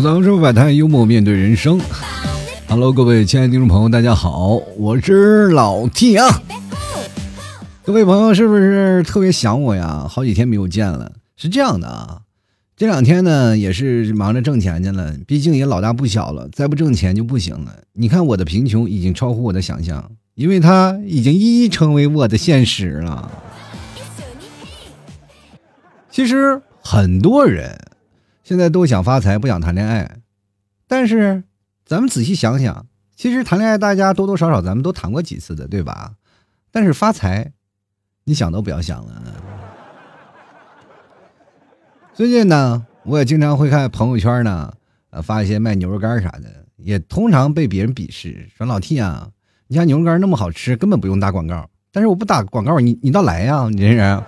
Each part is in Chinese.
吐槽说百态，幽默面对人生。Hello，各位亲爱的听众朋友，大家好，我是老 T 啊。各位朋友是不是特别想我呀？好几天没有见了。是这样的啊，这两天呢也是忙着挣钱去了，毕竟也老大不小了，再不挣钱就不行了。你看我的贫穷已经超乎我的想象，因为它已经一一成为我的现实了。其实很多人。现在都想发财，不想谈恋爱，但是咱们仔细想想，其实谈恋爱大家多多少少咱们都谈过几次的，对吧？但是发财，你想都不要想了。最近呢，我也经常会看朋友圈呢，呃，发一些卖牛肉干啥的，也通常被别人鄙视，说老 T 啊，你家牛肉干那么好吃，根本不用打广告。但是我不打广告，你你倒来呀，你这人。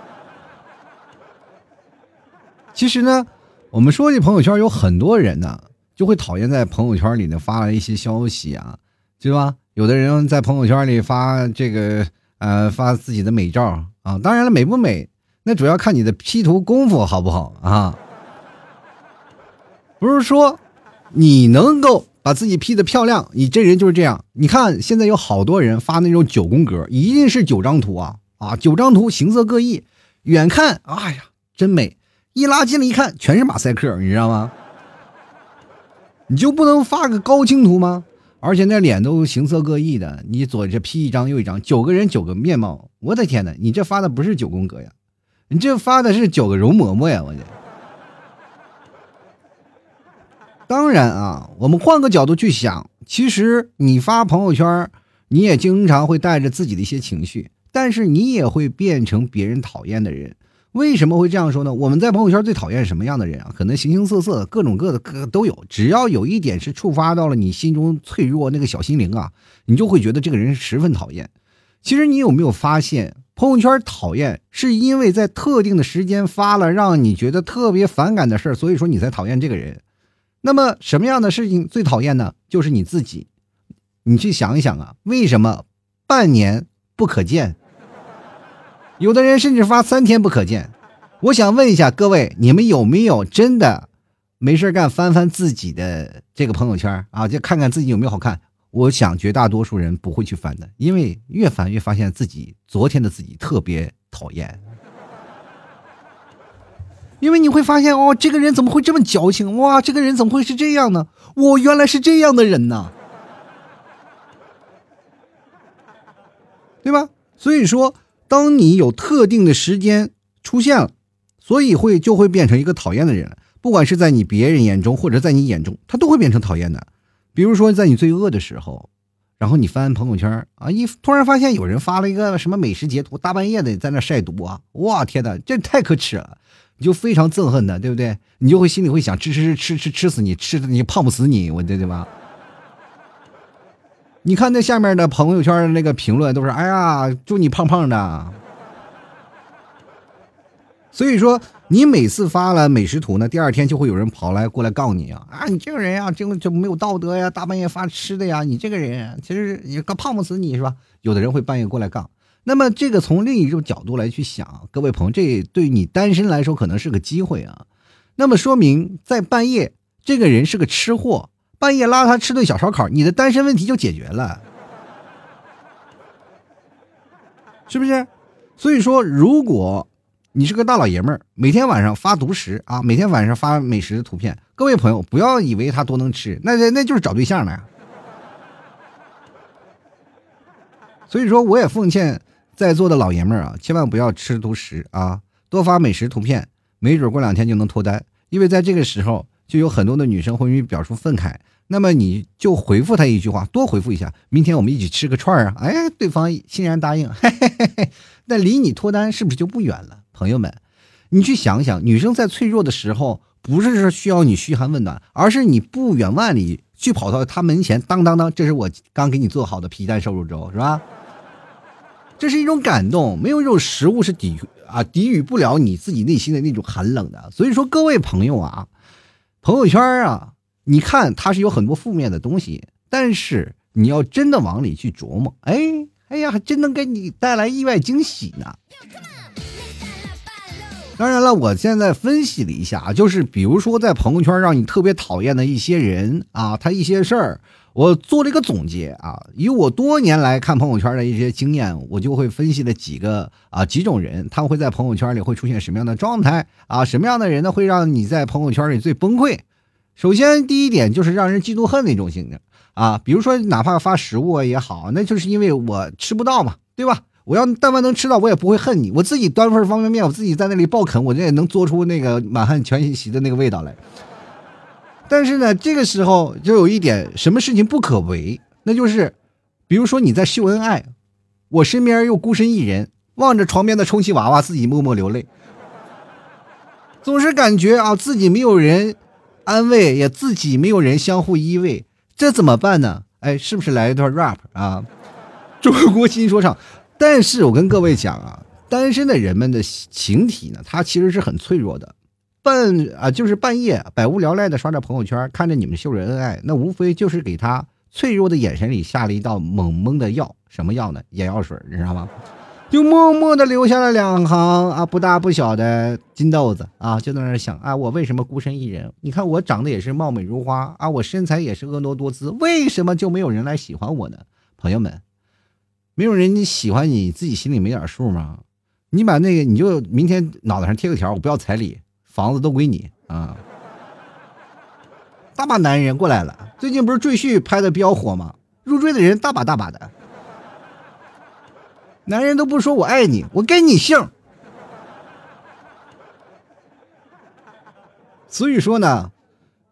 其实呢。我们说这朋友圈有很多人呢，就会讨厌在朋友圈里呢发了一些消息啊，对吧？有的人在朋友圈里发这个呃发自己的美照啊，当然了，美不美那主要看你的 P 图功夫好不好啊。不是说你能够把自己 P 的漂亮，你这人就是这样。你看现在有好多人发那种九宫格，一定是九张图啊啊，九张图形色各异，远看哎呀真美。一拉近了一看，全是马赛克，你知道吗？你就不能发个高清图吗？而且那脸都形色各异的，你左这 P 一张右一张，九个人九个面貌，我的天哪！你这发的不是九宫格呀，你这发的是九个容嬷嬷呀！我这。当然啊，我们换个角度去想，其实你发朋友圈，你也经常会带着自己的一些情绪，但是你也会变成别人讨厌的人。为什么会这样说呢？我们在朋友圈最讨厌什么样的人啊？可能形形色色、各种各的各都有。只要有一点是触发到了你心中脆弱那个小心灵啊，你就会觉得这个人十分讨厌。其实你有没有发现，朋友圈讨厌是因为在特定的时间发了让你觉得特别反感的事儿，所以说你才讨厌这个人。那么什么样的事情最讨厌呢？就是你自己。你去想一想啊，为什么半年不可见？有的人甚至发三天不可见，我想问一下各位，你们有没有真的没事干翻翻自己的这个朋友圈啊？就看看自己有没有好看？我想绝大多数人不会去翻的，因为越翻越发现自己昨天的自己特别讨厌。因为你会发现哦，这个人怎么会这么矫情？哇，这个人怎么会是这样呢？我原来是这样的人呢，对吧？所以说。当你有特定的时间出现了，所以会就会变成一个讨厌的人，不管是在你别人眼中或者在你眼中，他都会变成讨厌的。比如说在你最饿的时候，然后你翻朋友圈啊，一突然发现有人发了一个什么美食截图，大半夜的在那晒毒啊，哇天哪，这太可耻了，你就非常憎恨他，对不对？你就会心里会想吃吃吃吃吃死你，吃你胖不死你，我这对吧？你看那下面的朋友圈的那个评论都是，哎呀，祝你胖胖的。所以说，你每次发了美食图呢，第二天就会有人跑来过来告你啊啊，你这个人呀，就就没有道德呀，大半夜发吃的呀，你这个人其实也胖不死你是吧？有的人会半夜过来杠。那么这个从另一种角度来去想，各位朋友，这对你单身来说可能是个机会啊。那么说明在半夜，这个人是个吃货。半夜拉他吃顿小烧烤，你的单身问题就解决了，是不是？所以说，如果你是个大老爷们儿，每天晚上发独食啊，每天晚上发美食的图片，各位朋友不要以为他多能吃，那那那就是找对象呀。所以说，我也奉劝在座的老爷们儿啊，千万不要吃独食啊，多发美食图片，没准过两天就能脱单，因为在这个时候，就有很多的女生会表出愤慨。那么你就回复他一句话，多回复一下，明天我们一起吃个串儿啊！哎，对方欣然答应，嘿嘿嘿嘿。那离你脱单是不是就不远了？朋友们，你去想想，女生在脆弱的时候，不是说需要你嘘寒问暖，而是你不远万里去跑到她门前，当当当，这是我刚给你做好的皮蛋瘦肉粥，是吧？这是一种感动，没有一种食物是抵啊抵御不了你自己内心的那种寒冷的。所以说，各位朋友啊，朋友圈啊。你看，它是有很多负面的东西，但是你要真的往里去琢磨，哎，哎呀，还真能给你带来意外惊喜呢。当然了，我现在分析了一下，就是比如说在朋友圈让你特别讨厌的一些人啊，他一些事儿，我做了一个总结啊，以我多年来看朋友圈的一些经验，我就会分析了几个啊几种人，他们会在朋友圈里会出现什么样的状态啊？什么样的人呢会让你在朋友圈里最崩溃？首先第一点就是让人嫉妒恨那种性质啊，比如说哪怕发食物也好，那就是因为我吃不到嘛，对吧？我要但凡能吃到，我也不会恨你。我自己端份方便面，我自己在那里爆啃，我这也能做出那个满汉全席的那个味道来。但是呢，这个时候就有一点，什么事情不可为？那就是，比如说你在秀恩爱，我身边又孤身一人，望着床边的充气娃娃，自己默默流泪，总是感觉啊自己没有人安慰，也自己没有人相互依偎，这怎么办呢？哎，是不是来一段 rap 啊？中国新说唱。但是我跟各位讲啊，单身的人们的情体呢，他其实是很脆弱的。半啊，就是半夜百无聊赖的刷着朋友圈，看着你们秀着恩爱，那无非就是给他脆弱的眼神里下了一道猛猛的药，什么药呢？眼药水，你知道吗？就默默的留下了两行啊，不大不小的金豆子啊，就在那想啊，我为什么孤身一人？你看我长得也是貌美如花啊，我身材也是婀娜多姿，为什么就没有人来喜欢我呢？朋友们。没有人喜欢你自己心里没点数吗？你把那个你就明天脑袋上贴个条，我不要彩礼，房子都归你啊！大把男人过来了，最近不是赘婿拍的比较火吗？入赘的人大把大把的，男人都不说我爱你，我跟你姓。所以说呢，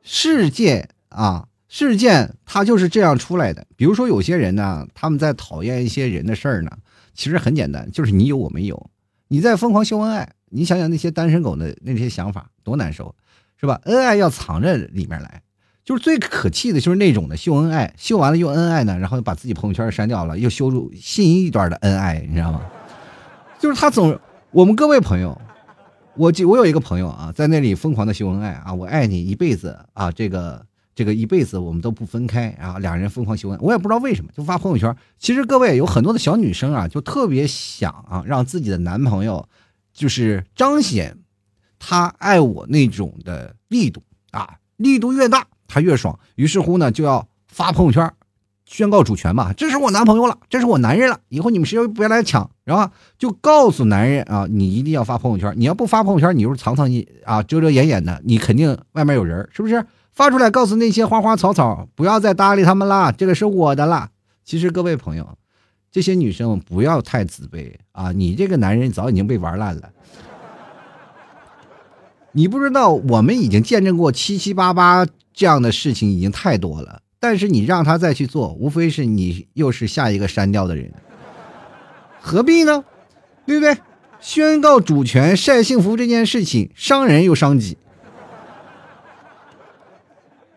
世界啊。事件它就是这样出来的。比如说，有些人呢，他们在讨厌一些人的事儿呢，其实很简单，就是你有我没有。你在疯狂秀恩爱，你想想那些单身狗的那些想法多难受，是吧？恩爱要藏着里面来，就是最可气的就是那种的秀恩爱，秀完了又恩爱呢，然后把自己朋友圈删掉了，又修出新一段的恩爱，你知道吗？就是他总，我们各位朋友，我我有一个朋友啊，在那里疯狂的秀恩爱啊，我爱你一辈子啊，这个。这个一辈子我们都不分开啊！两人疯狂秀恩，我也不知道为什么就发朋友圈。其实各位有很多的小女生啊，就特别想啊，让自己的男朋友就是彰显他爱我那种的力度啊，力度越大他越爽。于是乎呢，就要发朋友圈宣告主权嘛，这是我男朋友了，这是我男人了，以后你们谁也别来抢，然后就告诉男人啊，你一定要发朋友圈，你要不发朋友圈，你就是藏藏你啊，遮遮掩掩的，你肯定外面有人，是不是？发出来，告诉那些花花草草，不要再搭理他们啦，这个是我的啦。其实各位朋友，这些女生不要太自卑啊！你这个男人早已经被玩烂了。你不知道，我们已经见证过七七八八这样的事情已经太多了。但是你让他再去做，无非是你又是下一个删掉的人，何必呢？对不对？宣告主权、晒幸福这件事情，伤人又伤己。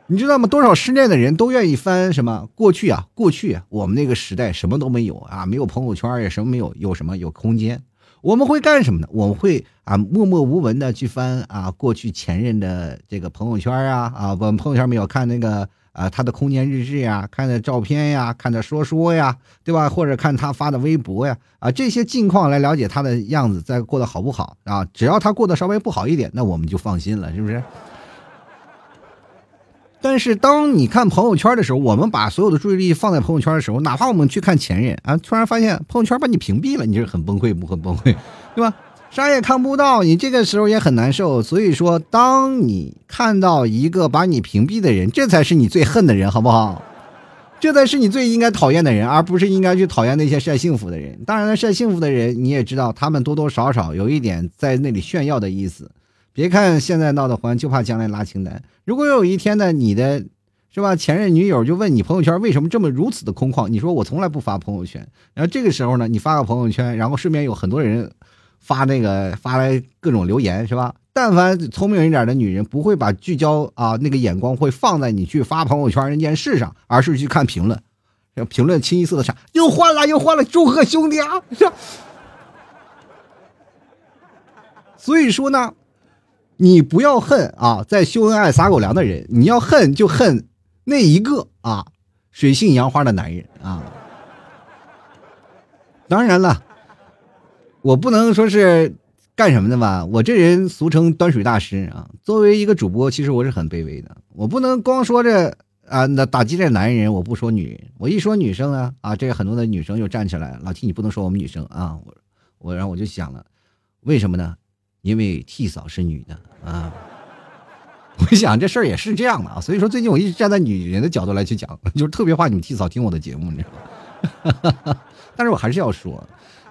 你知道吗？多少失恋的人都愿意翻什么过去啊？过去啊，我们那个时代什么都没有啊，没有朋友圈也什么没有，有什么有空间？我们会干什么呢？我们会啊默默无闻的去翻啊过去前任的这个朋友圈啊啊，我们朋友圈没有看那个啊他的空间日志呀，看的照片呀，看的说说呀，对吧？或者看他发的微博呀啊这些近况来了解他的样子，再过得好不好啊？只要他过得稍微不好一点，那我们就放心了，是不是？但是当你看朋友圈的时候，我们把所有的注意力放在朋友圈的时候，哪怕我们去看前任啊，突然发现朋友圈把你屏蔽了，你是很崩溃不？很崩溃，对吧？啥也看不到，你这个时候也很难受。所以说，当你看到一个把你屏蔽的人，这才是你最恨的人，好不好？这才是你最应该讨厌的人，而不是应该去讨厌那些晒幸福的人。当然了，晒幸福的人你也知道，他们多多少少有一点在那里炫耀的意思。别看现在闹得欢，就怕将来拉清单。如果有一天呢，你的是吧前任女友就问你朋友圈为什么这么如此的空旷？你说我从来不发朋友圈。然后这个时候呢，你发个朋友圈，然后顺便有很多人发那个发来各种留言，是吧？但凡聪明一点的女人，不会把聚焦啊那个眼光会放在你去发朋友圈那件事上，而是去看评论。评论清一色的啥？又换了，又换了，祝贺兄弟啊！所以说呢。你不要恨啊，在秀恩爱撒狗粮的人，你要恨就恨那一个啊，水性杨花的男人啊。当然了，我不能说是干什么的吧？我这人俗称端水大师啊。作为一个主播，其实我是很卑微的。我不能光说这啊，那打击这男人，我不说女人。我一说女生呢，啊，这个很多的女生就站起来，老七你不能说我们女生啊。我我然后我就想了，为什么呢？因为 T 嫂是女的啊。我想这事儿也是这样的啊。所以说最近我一直站在女人的角度来去讲，就是特别怕你们 T 嫂听我的节目，你知道吗？但是我还是要说。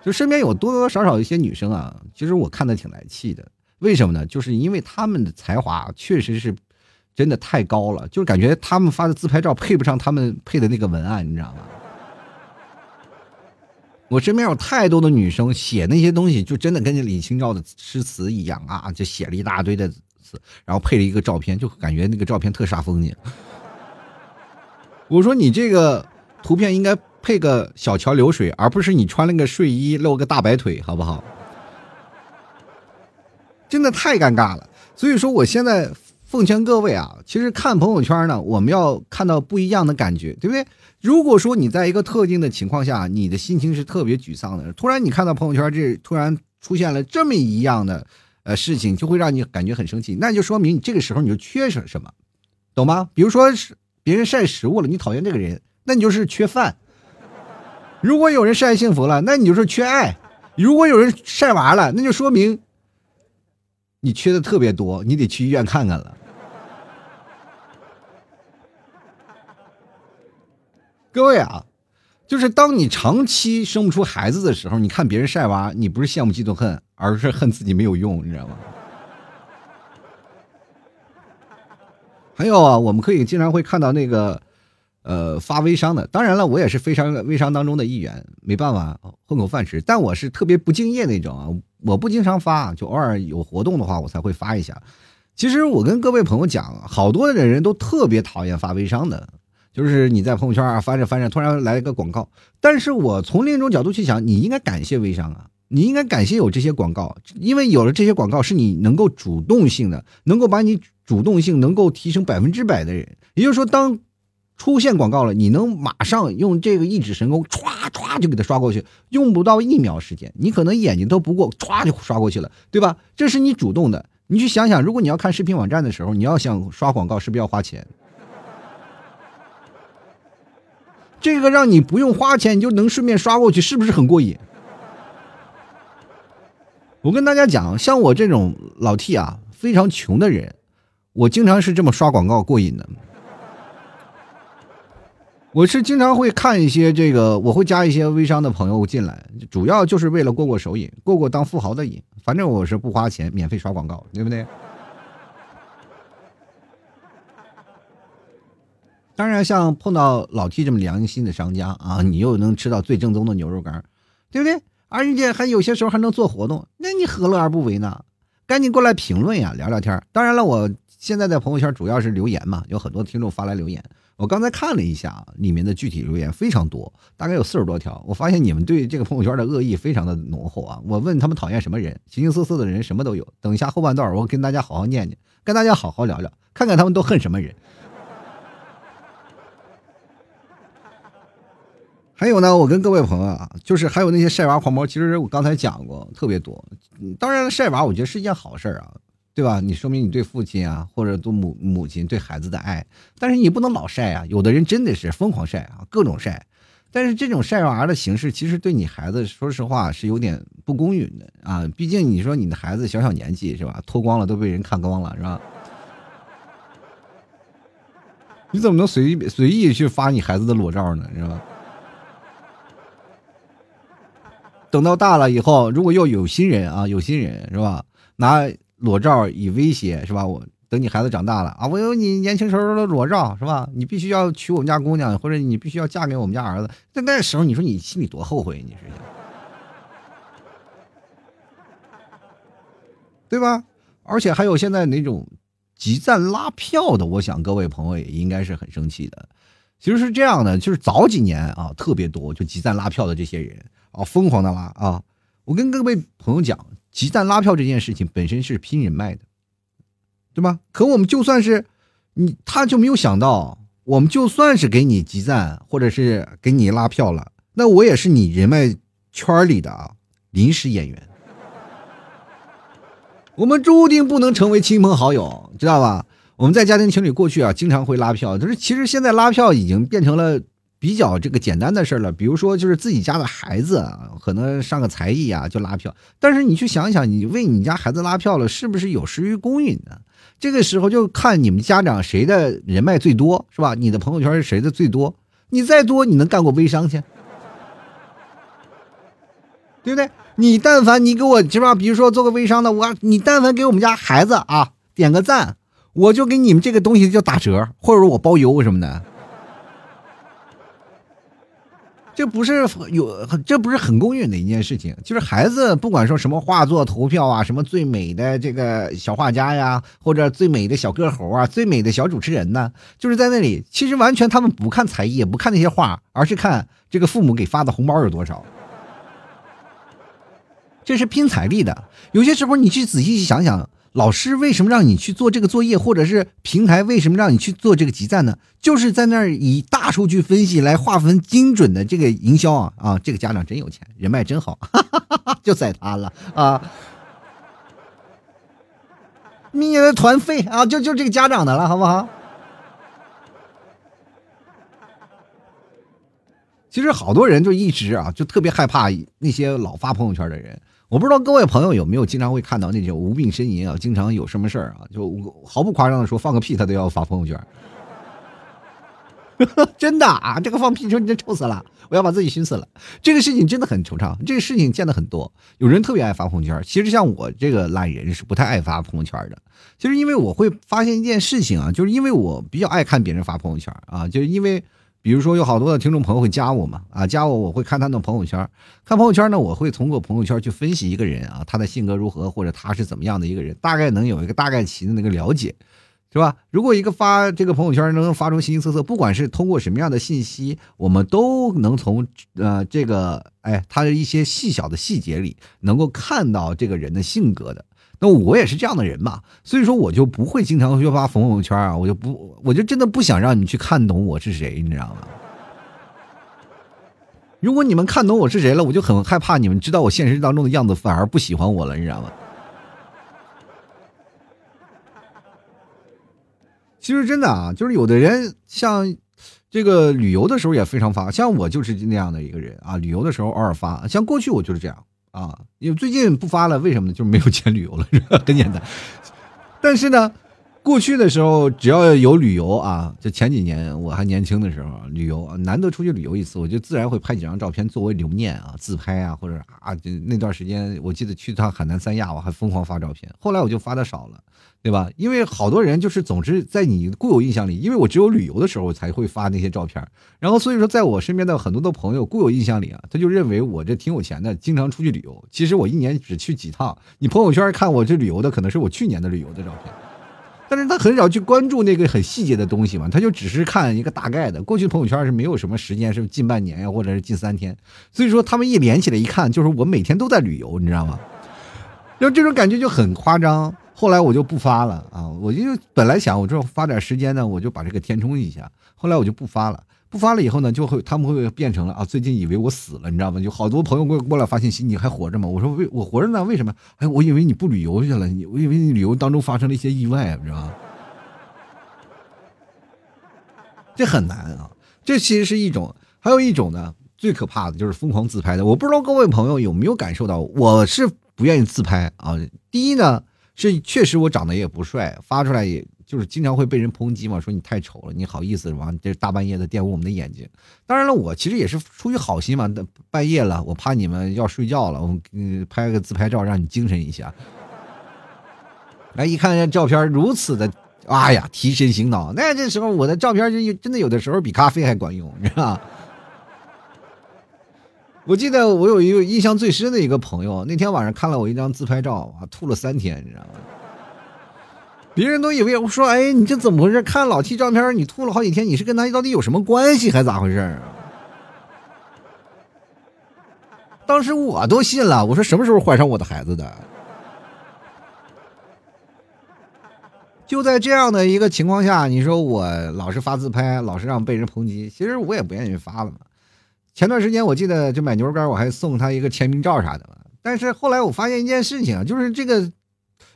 就身边有多多少少一些女生啊，其实我看的挺来气的。为什么呢？就是因为她们的才华确实是真的太高了，就是感觉她们发的自拍照配不上她们配的那个文案，你知道吗？我身边有太多的女生写那些东西，就真的跟李清照的诗词一样啊，就写了一大堆的词，然后配了一个照片，就感觉那个照片特煞风景。我说你这个图片应该。配个小桥流水，而不是你穿了个睡衣露个大白腿，好不好？真的太尴尬了。所以说，我现在奉劝各位啊，其实看朋友圈呢，我们要看到不一样的感觉，对不对？如果说你在一个特定的情况下，你的心情是特别沮丧的，突然你看到朋友圈这突然出现了这么一样的呃事情，就会让你感觉很生气，那就说明你这个时候你就缺少什么，懂吗？比如说是别人晒食物了，你讨厌这个人，那你就是缺饭。如果有人晒幸福了，那你就是缺爱；如果有人晒娃了，那就说明你缺的特别多，你得去医院看看了。各位啊，就是当你长期生不出孩子的时候，你看别人晒娃，你不是羡慕嫉妒恨，而是恨自己没有用，你知道吗？还有啊，我们可以经常会看到那个。呃，发微商的，当然了，我也是非常微商当中的一员，没办法混口饭吃。但我是特别不敬业那种啊，我不经常发，就偶尔有活动的话，我才会发一下。其实我跟各位朋友讲，好多的人都特别讨厌发微商的，就是你在朋友圈啊翻着翻着，突然来一个广告。但是我从另一种角度去想，你应该感谢微商啊，你应该感谢有这些广告，因为有了这些广告，是你能够主动性的，能够把你主动性能够提升百分之百的人。也就是说，当出现广告了，你能马上用这个一指神功，歘歘就给它刷过去，用不到一秒时间，你可能眼睛都不过，歘就刷过去了，对吧？这是你主动的。你去想想，如果你要看视频网站的时候，你要想刷广告，是不是要花钱？这个让你不用花钱，你就能顺便刷过去，是不是很过瘾？我跟大家讲，像我这种老 T 啊，非常穷的人，我经常是这么刷广告过瘾的。我是经常会看一些这个，我会加一些微商的朋友进来，主要就是为了过过手瘾，过过当富豪的瘾。反正我是不花钱，免费刷广告，对不对？当然，像碰到老 T 这么良心的商家啊，你又能吃到最正宗的牛肉干，对不对？而且还有些时候还能做活动，那你何乐而不为呢？赶紧过来评论呀，聊聊天。当然了，我现在在朋友圈主要是留言嘛，有很多听众发来留言。我刚才看了一下里面的具体留言非常多，大概有四十多条。我发现你们对这个朋友圈的恶意非常的浓厚啊！我问他们讨厌什么人，形形色色的人什么都有。等一下后半段，我跟大家好好念念，跟大家好好聊聊，看看他们都恨什么人。还有呢，我跟各位朋友啊，就是还有那些晒娃狂魔，其实我刚才讲过特别多。当然，晒娃我觉得是一件好事啊。对吧？你说明你对父亲啊，或者对母母亲对孩子的爱，但是你不能老晒啊。有的人真的是疯狂晒啊，各种晒。但是这种晒娃的形式，其实对你孩子，说实话是有点不公允的啊。毕竟你说你的孩子小小年纪是吧，脱光了都被人看光了是吧？你怎么能随意随意去发你孩子的裸照呢？是吧？等到大了以后，如果又有新人啊，有新人是吧？拿。裸照以威胁是吧？我等你孩子长大了啊，我有你年轻时候的裸照是吧？你必须要娶我们家姑娘，或者你必须要嫁给我们家儿子。在那时候，你说你心里多后悔？你是，对吧？而且还有现在那种集赞拉票的，我想各位朋友也应该是很生气的。其实是这样的，就是早几年啊，特别多就集赞拉票的这些人啊，疯狂的拉啊。我跟各位朋友讲。集赞拉票这件事情本身是拼人脉的，对吧？可我们就算是你，他就没有想到，我们就算是给你集赞，或者是给你拉票了，那我也是你人脉圈里的啊临时演员。我们注定不能成为亲朋好友，知道吧？我们在家庭情侣过去啊，经常会拉票，但是其实现在拉票已经变成了比较这个简单的事了。比如说，就是自己家的孩子啊，可能上个才艺啊就拉票，但是你去想想，你为你家孩子拉票了，是不是有失于公允呢？这个时候就看你们家长谁的人脉最多，是吧？你的朋友圈是谁的最多？你再多，你能干过微商去？对不对？你但凡你给我是吧？比如说做个微商的，我你但凡给我们家孩子啊点个赞，我就给你们这个东西就打折，或者我包邮什么的。这不是有，这不是很公允的一件事情。就是孩子不管说什么画作投票啊，什么最美的这个小画家呀，或者最美的小歌猴啊，最美的小主持人呢，就是在那里，其实完全他们不看才艺，也不看那些画，而是看这个父母给发的红包有多少。这是拼财力的。有些时候你去仔细想想，老师为什么让你去做这个作业，或者是平台为什么让你去做这个集赞呢？就是在那儿以大数据分析来划分精准的这个营销啊啊！这个家长真有钱，人脉真好，就宰他了啊！明年的团费啊，就就这个家长的了，好不好？其实好多人就一直啊，就特别害怕那些老发朋友圈的人。我不知道各位朋友有没有经常会看到那种无病呻吟啊，经常有什么事儿啊，就毫不夸张的说，放个屁他都要发朋友圈。真的啊，这个放屁说你真臭死了，我要把自己熏死了。这个事情真的很惆怅，这个事情见的很多。有人特别爱发朋友圈，其实像我这个懒人是不太爱发朋友圈的。其实因为我会发现一件事情啊，就是因为我比较爱看别人发朋友圈啊，就是因为。比如说有好多的听众朋友会加我嘛，啊，加我我会看他的朋友圈，看朋友圈呢，我会通过朋友圈去分析一个人啊，他的性格如何，或者他是怎么样的一个人，大概能有一个大概齐的那个了解，是吧？如果一个发这个朋友圈能发出形形色色，不管是通过什么样的信息，我们都能从呃这个哎他的一些细小的细节里，能够看到这个人的性格的。那我也是这样的人嘛，所以说我就不会经常去发朋友圈啊，我就不，我就真的不想让你去看懂我是谁，你知道吗？如果你们看懂我是谁了，我就很害怕你们知道我现实当中的样子，反而不喜欢我了，你知道吗？其实真的啊，就是有的人像这个旅游的时候也非常发，像我就是那样的一个人啊，旅游的时候偶尔发，像过去我就是这样。啊，因为最近不发了，为什么呢？就是没有钱旅游了，很简单。但是呢，过去的时候只要有旅游啊，就前几年我还年轻的时候，旅游难得出去旅游一次，我就自然会拍几张照片作为留念啊，自拍啊，或者啊，那段时间我记得去趟海南三亚，我还疯狂发照片。后来我就发的少了。对吧？因为好多人就是总是在你固有印象里，因为我只有旅游的时候才会发那些照片，然后所以说在我身边的很多的朋友固有印象里啊，他就认为我这挺有钱的，经常出去旅游。其实我一年只去几趟，你朋友圈看我这旅游的可能是我去年的旅游的照片，但是他很少去关注那个很细节的东西嘛，他就只是看一个大概的。过去朋友圈是没有什么时间，是近半年呀，或者是近三天，所以说他们一连起来一看，就是我每天都在旅游，你知道吗？然后这种感觉就很夸张。后来我就不发了啊！我就本来想我这发点时间呢，我就把这个填充一下。后来我就不发了，不发了以后呢，就会他们会变成了啊，最近以为我死了，你知道吗？就好多朋友过过来发信息，你还活着吗？我说为我活着呢，为什么？哎，我以为你不旅游去了，你我以为你旅游当中发生了一些意外，你知道吗？这很难啊！这其实是一种，还有一种呢，最可怕的就是疯狂自拍的。我不知道各位朋友有没有感受到，我是不愿意自拍啊。第一呢。是确实我长得也不帅，发出来也就是经常会被人抨击嘛，说你太丑了，你好意思吗？这大半夜的玷污我们的眼睛。当然了，我其实也是出于好心嘛，半夜了，我怕你们要睡觉了，我嗯拍个自拍照让你精神一下。来一看这照片如此的，哎呀，提神醒脑。那这时候我的照片就真的有的时候比咖啡还管用，你知道吧？我记得我有一个印象最深的一个朋友，那天晚上看了我一张自拍照啊，吐了三天，你知道吗？别人都以为我说，哎，你这怎么回事？看老七照片，你吐了好几天，你是跟他到底有什么关系，还咋回事？当时我都信了，我说什么时候怀上我的孩子的？就在这样的一个情况下，你说我老是发自拍，老是让被人抨击，其实我也不愿意发了嘛。前段时间我记得就买牛肉干，我还送他一个签名照啥的嘛。但是后来我发现一件事情啊，就是这个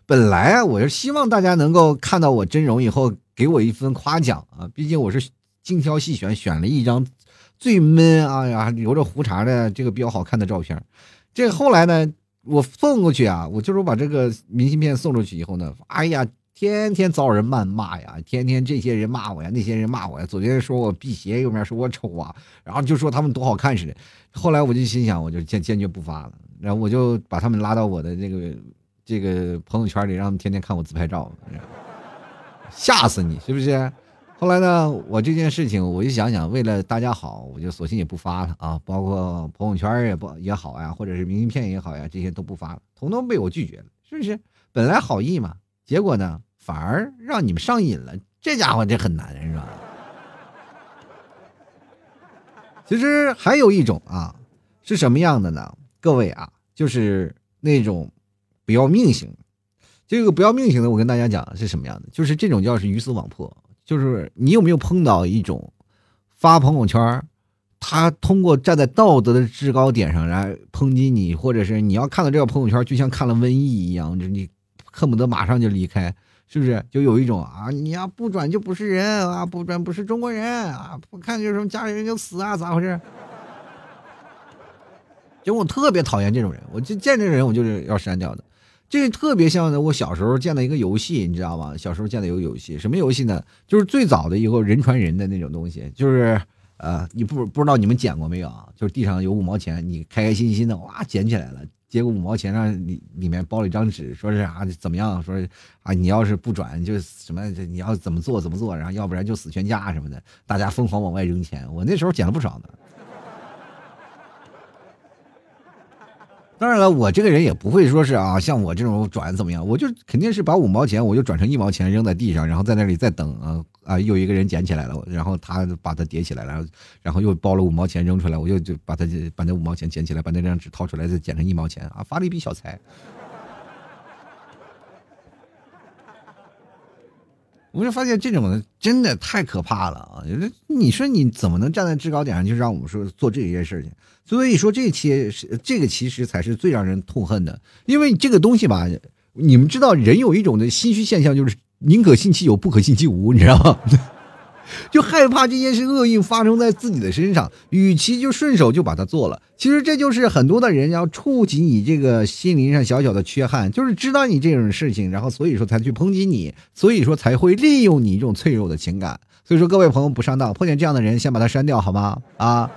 本来啊，我是希望大家能够看到我真容以后给我一份夸奖啊，毕竟我是精挑细选选了一张最闷啊呀留着胡茬的这个比较好看的照片。这后来呢，我送过去啊，我就是把这个明信片送出去以后呢，哎呀。天天遭人谩骂呀，天天这些人骂我呀，那些人骂我呀。左边说我辟邪，右边说我丑啊，然后就说他们多好看似的。后来我就心想，我就坚坚决不发了。然后我就把他们拉到我的这个这个朋友圈里，让他们天天看我自拍照，吓死你是不是？后来呢，我这件事情我就想想，为了大家好，我就索性也不发了啊。包括朋友圈也不也好呀，或者是明信片也好呀，这些都不发了，统统被我拒绝了，是不是？本来好意嘛，结果呢？反而让你们上瘾了，这家伙这很难是吧？其实还有一种啊，是什么样的呢？各位啊，就是那种不要命型。这个不要命型的，我跟大家讲是什么样的？就是这种叫是鱼死网破。就是你有没有碰到一种发朋友圈，他通过站在道德的制高点上来抨击你，或者是你要看到这个朋友圈，就像看了瘟疫一样，就你恨不得马上就离开。是不是就有一种啊？你要不转就不是人啊，不转不是中国人啊，不看就什么家里人就死啊，咋回事？就我特别讨厌这种人，我就见这种人我就是要删掉的。这特别像我小时候见的一个游戏，你知道吗？小时候见的一个游戏，什么游戏呢？就是最早的一个人传人的那种东西，就是呃，你不不知道你们捡过没有？就是地上有五毛钱，你开开心心的哇捡起来了。结果五毛钱上里里面包了一张纸，说是啊怎么样？说啊你要是不转就什么，你要怎么做怎么做，然后要不然就死全家什么的，大家疯狂往外扔钱。我那时候捡了不少呢。当然了，我这个人也不会说是啊，像我这种转怎么样，我就肯定是把五毛钱我就转成一毛钱扔在地上，然后在那里再等啊啊，又一个人捡起来了，然后他把它叠起来，然后然后又包了五毛钱扔出来，我又就把它把那五毛钱捡起来，把那张纸掏出来再捡成一毛钱啊，发了一笔小财。我就发现这种真的太可怕了啊！你说你怎么能站在制高点上，就让我们说做这些事情？所以说，这些是这个其实才是最让人痛恨的，因为这个东西吧，你们知道，人有一种的心虚现象，就是宁可信其有，不可信其无，你知道吗？就害怕这件事厄运发生在自己的身上，与其就顺手就把它做了。其实这就是很多的人要触及你这个心灵上小小的缺憾，就是知道你这种事情，然后所以说才去抨击你，所以说才会利用你这种脆弱的情感。所以说各位朋友不上当，碰见这样的人先把他删掉好吗？啊！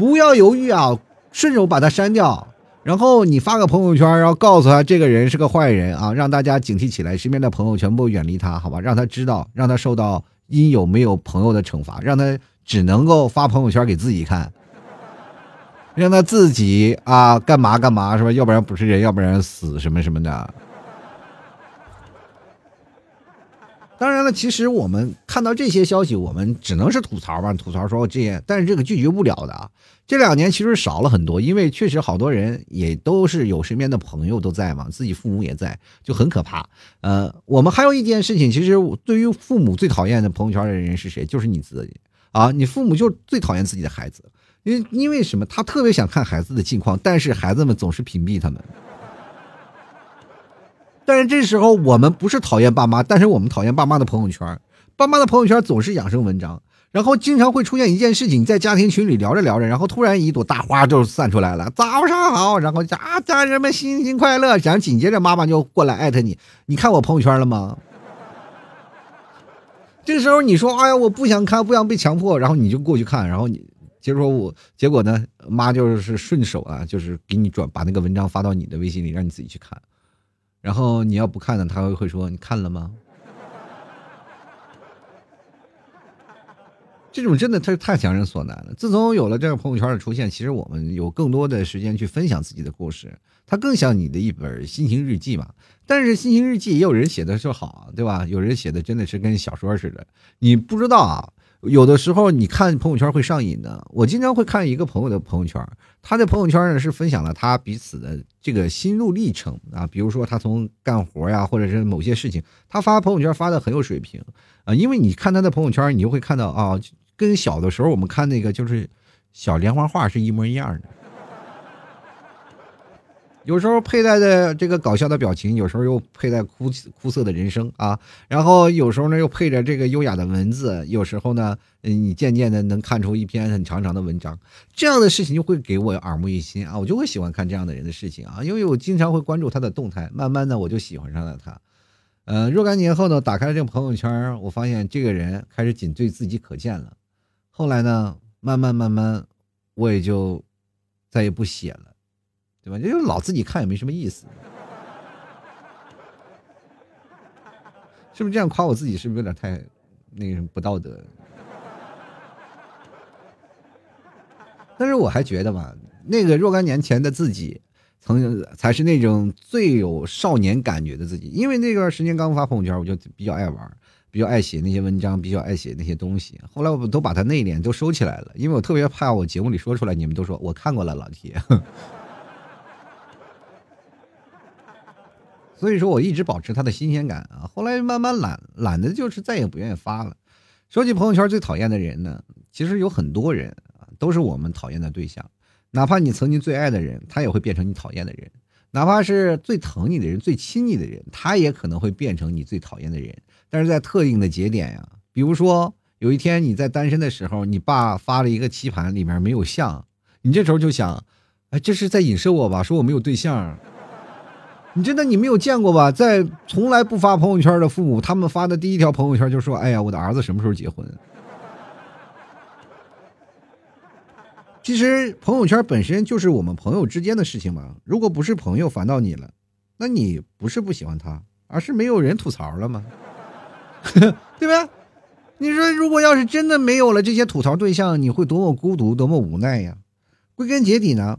不要犹豫啊，顺手把他删掉，然后你发个朋友圈，然后告诉他这个人是个坏人啊，让大家警惕起来，身边的朋友全部远离他，好吧？让他知道，让他受到因有没有朋友的惩罚，让他只能够发朋友圈给自己看，让他自己啊干嘛干嘛是吧？要不然不是人，要不然死什么什么的。当然了，其实我们看到这些消息，我们只能是吐槽吧，吐槽说这些，但是这个拒绝不了的啊。这两年其实少了很多，因为确实好多人也都是有身边的朋友都在嘛，自己父母也在，就很可怕。呃，我们还有一件事情，其实对于父母最讨厌的朋友圈的人是谁？就是你自己啊，你父母就最讨厌自己的孩子，因为因为什么？他特别想看孩子的近况，但是孩子们总是屏蔽他们。但是这时候我们不是讨厌爸妈，但是我们讨厌爸妈的朋友圈。爸妈的朋友圈总是养生文章，然后经常会出现一件事情，在家庭群里聊着聊着，然后突然一朵大花就散出来了，早上好，然后啊家人们心情快乐，然后紧接着妈妈就过来艾特你，你看我朋友圈了吗？这时候你说哎呀我不想看，不想被强迫，然后你就过去看，然后你结果我结果呢妈就是顺手啊，就是给你转把那个文章发到你的微信里，让你自己去看。然后你要不看呢，他会会说你看了吗？这种真的他太强人所难了。自从有了这个朋友圈的出现，其实我们有更多的时间去分享自己的故事，它更像你的一本心情日记嘛。但是心情日记也有人写的是好，对吧？有人写的真的是跟小说似的，你不知道啊。有的时候你看朋友圈会上瘾的。我经常会看一个朋友的朋友圈，他的朋友圈呢是分享了他彼此的这个心路历程啊，比如说他从干活呀，或者是某些事情，他发朋友圈发的很有水平啊。因为你看他的朋友圈，你就会看到啊，跟小的时候我们看那个就是小连环画是一模一样的。有时候佩戴的这个搞笑的表情，有时候又佩戴枯枯涩的人生啊，然后有时候呢又配着这个优雅的文字，有时候呢，嗯你渐渐的能看出一篇很长长的文章，这样的事情就会给我耳目一新啊，我就会喜欢看这样的人的事情啊，因为我经常会关注他的动态，慢慢的我就喜欢上了他。呃，若干年后呢，打开了这个朋友圈，我发现这个人开始仅对自己可见了，后来呢，慢慢慢慢，我也就再也不写了。对吧？这就老自己看也没什么意思，是不是这样夸我自己？是不是有点太那个什么不道德？但是我还觉得吧，那个若干年前的自己，曾经才是那种最有少年感觉的自己。因为那段时间刚发朋友圈，我就比较爱玩，比较爱写那些文章，比较爱写那些东西。后来我都把它内敛都收起来了，因为我特别怕我节目里说出来，你们都说我看过了，老铁。所以说，我一直保持它的新鲜感啊。后来慢慢懒懒的，就是再也不愿意发了。说起朋友圈最讨厌的人呢，其实有很多人啊，都是我们讨厌的对象。哪怕你曾经最爱的人，他也会变成你讨厌的人；哪怕是最疼你的人、最亲你的人，他也可能会变成你最讨厌的人。但是在特定的节点呀，比如说有一天你在单身的时候，你爸发了一个棋盘，里面没有象，你这时候就想，哎，这是在影射我吧？说我没有对象。你真的你没有见过吧？在从来不发朋友圈的父母，他们发的第一条朋友圈就说：“哎呀，我的儿子什么时候结婚？”其实朋友圈本身就是我们朋友之间的事情嘛。如果不是朋友烦到你了，那你不是不喜欢他，而是没有人吐槽了吗？对吧？你说如果要是真的没有了这些吐槽对象，你会多么孤独，多么无奈呀？归根结底呢？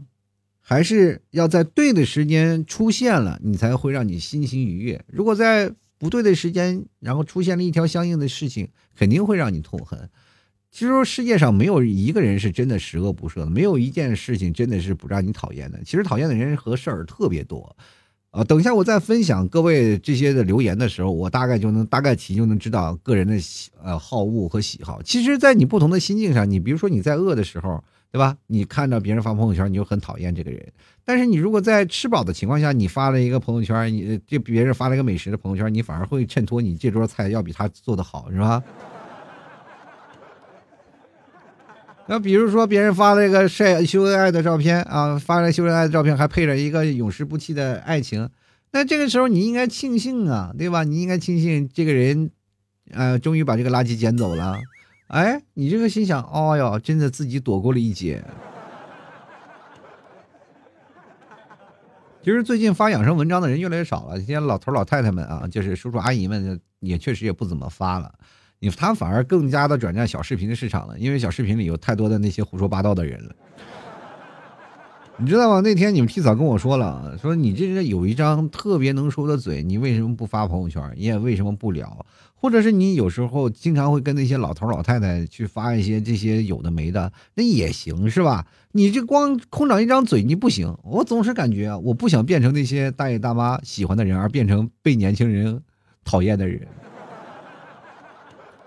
还是要在对的时间出现了，你才会让你心情愉悦。如果在不对的时间，然后出现了一条相应的事情，肯定会让你痛恨。其实世界上没有一个人是真的十恶不赦的，没有一件事情真的是不让你讨厌的。其实讨厌的人和事儿特别多。啊，等一下我在分享各位这些的留言的时候，我大概就能大概其就能知道个人的呃好恶和喜好。其实，在你不同的心境上，你比如说你在饿的时候。对吧？你看到别人发朋友圈，你就很讨厌这个人。但是你如果在吃饱的情况下，你发了一个朋友圈，你这别人发了一个美食的朋友圈，你反而会衬托你这桌菜要比他做的好，是吧？那比如说别人发了一个晒秀恩爱的照片啊，发了秀恩爱的照片，还配着一个永世不弃的爱情，那这个时候你应该庆幸啊，对吧？你应该庆幸这个人，呃，终于把这个垃圾捡走了。哎，你这个心想，哦哟，真的自己躲过了一劫。其实最近发养生文章的人越来越少了，这些老头老太太们啊，就是叔叔阿姨们，也确实也不怎么发了。你他反而更加的转战小视频的市场了，因为小视频里有太多的那些胡说八道的人了。你知道吗？那天你们替嫂跟我说了，说你这是有一张特别能说的嘴，你为什么不发朋友圈？你也为什么不聊？或者是你有时候经常会跟那些老头老太太去发一些这些有的没的，那也行是吧？你这光空长一张嘴你不行。我总是感觉，我不想变成那些大爷大妈喜欢的人，而变成被年轻人讨厌的人。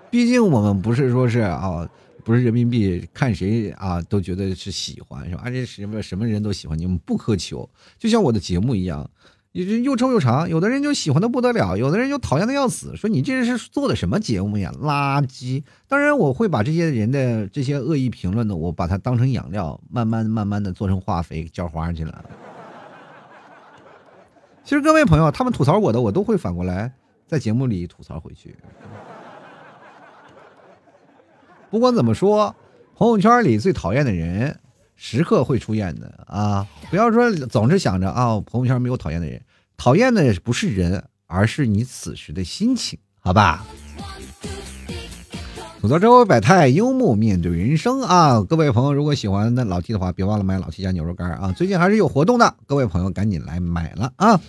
毕竟我们不是说是啊。不是人民币，看谁啊都觉得是喜欢，是吧？而且什么什么人都喜欢你们，不苛求。就像我的节目一样，又臭又长，有的人就喜欢的不得了，有的人就讨厌的要死，说你这是做的什么节目呀，垃圾！当然，我会把这些人的这些恶意评论呢，我把它当成养料，慢慢慢慢的做成化肥浇花去了。其实各位朋友，他们吐槽我的，我都会反过来在节目里吐槽回去。不管怎么说，朋友圈里最讨厌的人，时刻会出现的啊！不要说总是想着啊，朋友圈没有讨厌的人，讨厌的不是人，而是你此时的心情，好吧？吐槽周围百态，幽默面对人生啊！各位朋友，如果喜欢那老 T 的话，别忘了买老 T 家牛肉干啊！最近还是有活动的，各位朋友赶紧来买了啊！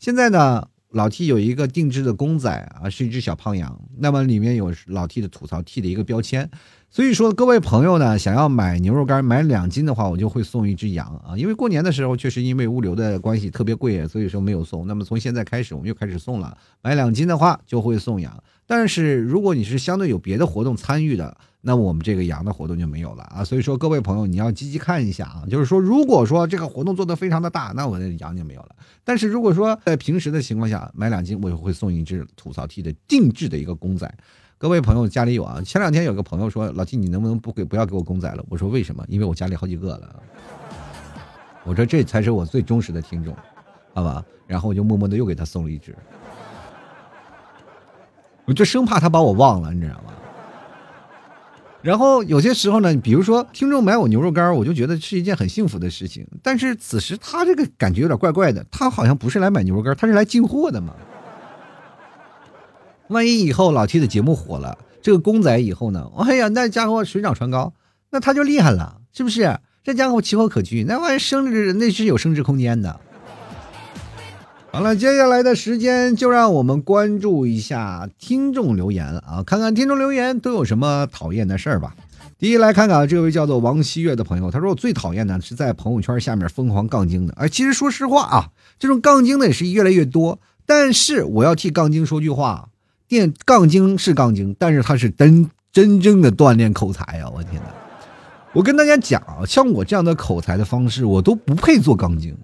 现在呢？老 T 有一个定制的公仔啊，是一只小胖羊。那么里面有老 T 的吐槽 T 的一个标签。所以说，各位朋友呢，想要买牛肉干买两斤的话，我就会送一只羊啊。因为过年的时候确实因为物流的关系特别贵，所以说没有送。那么从现在开始，我们又开始送了。买两斤的话就会送羊。但是如果你是相对有别的活动参与的，那我们这个羊的活动就没有了啊。所以说，各位朋友，你要积极看一下啊。就是说，如果说这个活动做得非常的大，那我的羊就没有了。但是如果说在平时的情况下买两斤，我就会送一只吐槽 T 的定制的一个公仔。各位朋友家里有啊？前两天有个朋友说：“老 T，你能不能不给不要给我公仔了？”我说：“为什么？因为我家里好几个了。”我说：“这才是我最忠实的听众，好吧？”然后我就默默的又给他送了一只。我就生怕他把我忘了，你知道吗？然后有些时候呢，比如说听众买我牛肉干，我就觉得是一件很幸福的事情。但是此时他这个感觉有点怪怪的，他好像不是来买牛肉干，他是来进货的嘛。万一以后老 T 的节目火了，这个公仔以后呢，哎呀，那家伙水涨船高，那他就厉害了，是不是？这家伙奇货可居，那玩意升值那是有升值空间的。好了，接下来的时间就让我们关注一下听众留言啊，看看听众留言都有什么讨厌的事儿吧。第一，来看看这位叫做王希月的朋友，他说我最讨厌的是在朋友圈下面疯狂杠精的。哎，其实说实话啊，这种杠精的也是越来越多。但是我要替杠精说句话，电杠精是杠精，但是他是真真正的锻炼口才啊！我天哪，我跟大家讲啊，像我这样的口才的方式，我都不配做杠精。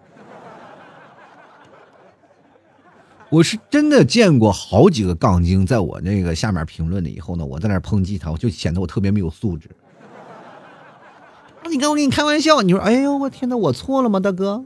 我是真的见过好几个杠精在我那个下面评论了以后呢，我在那抨击他，我就显得我特别没有素质。你跟我跟你开玩笑，你说，哎呦我天哪，我错了吗，大哥？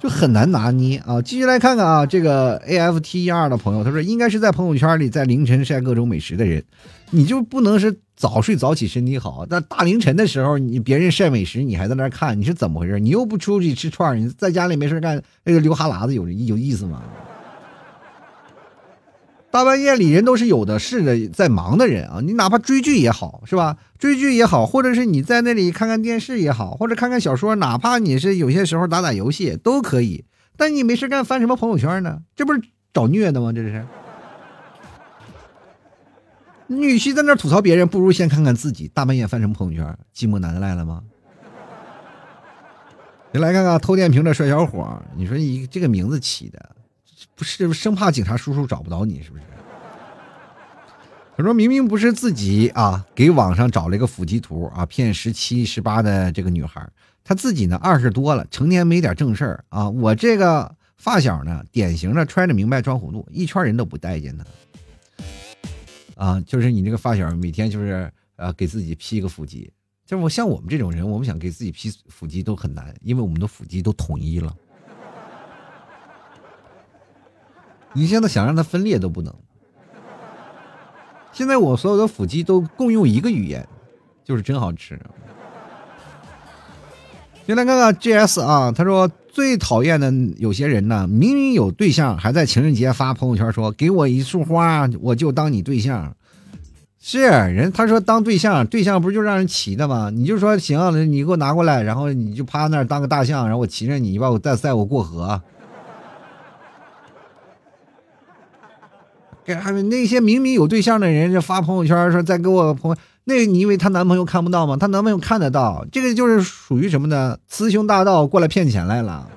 就很难拿捏啊。继续来看看啊，这个 A F T 一二的朋友，他说应该是在朋友圈里在凌晨晒各种美食的人，你就不能是早睡早起身体好？那大凌晨的时候，你别人晒美食，你还在那看，你是怎么回事？你又不出去吃串你在家里没事干，那个流哈喇子有有意思吗？大半夜里人都是有的是的，在忙的人啊，你哪怕追剧也好，是吧？追剧也好，或者是你在那里看看电视也好，或者看看小说，哪怕你是有些时候打打游戏都可以。但你没事干翻什么朋友圈呢？这不是找虐的吗？这是。女婿在那吐槽别人，不如先看看自己。大半夜翻什么朋友圈？寂寞难耐了吗？你来看看偷电瓶的帅小伙，你说你这个名字起的。不是生怕警察叔叔找不到你，是不是？他说明明不是自己啊，给网上找了一个腹肌图啊，骗十七十八的这个女孩，他自己呢二十多了，成天没点正事儿啊。我这个发小呢，典型的揣着明白装糊涂，一圈人都不待见他。啊，就是你这个发小每天就是呃给自己 P 一个腹肌，就是我像我们这种人，我们想给自己 P 腹肌都很难，因为我们的腹肌都统一了。你现在想让它分裂都不能。现在我所有的腹肌都共用一个语言，就是真好吃。先来看看 GS 啊，他说最讨厌的有些人呢，明明有对象，还在情人节发朋友圈说给我一束花，我就当你对象。是人他说当对象，对象不就让人骑的吗？你就说行，你给我拿过来，然后你就趴那儿当个大象，然后我骑着你，你把我再带我过河。还有那些明明有对象的人，就发朋友圈说再给我朋友，那你以为她男朋友看不到吗？她男朋友看得到，这个就是属于什么呢？雌雄大盗过来骗钱来了。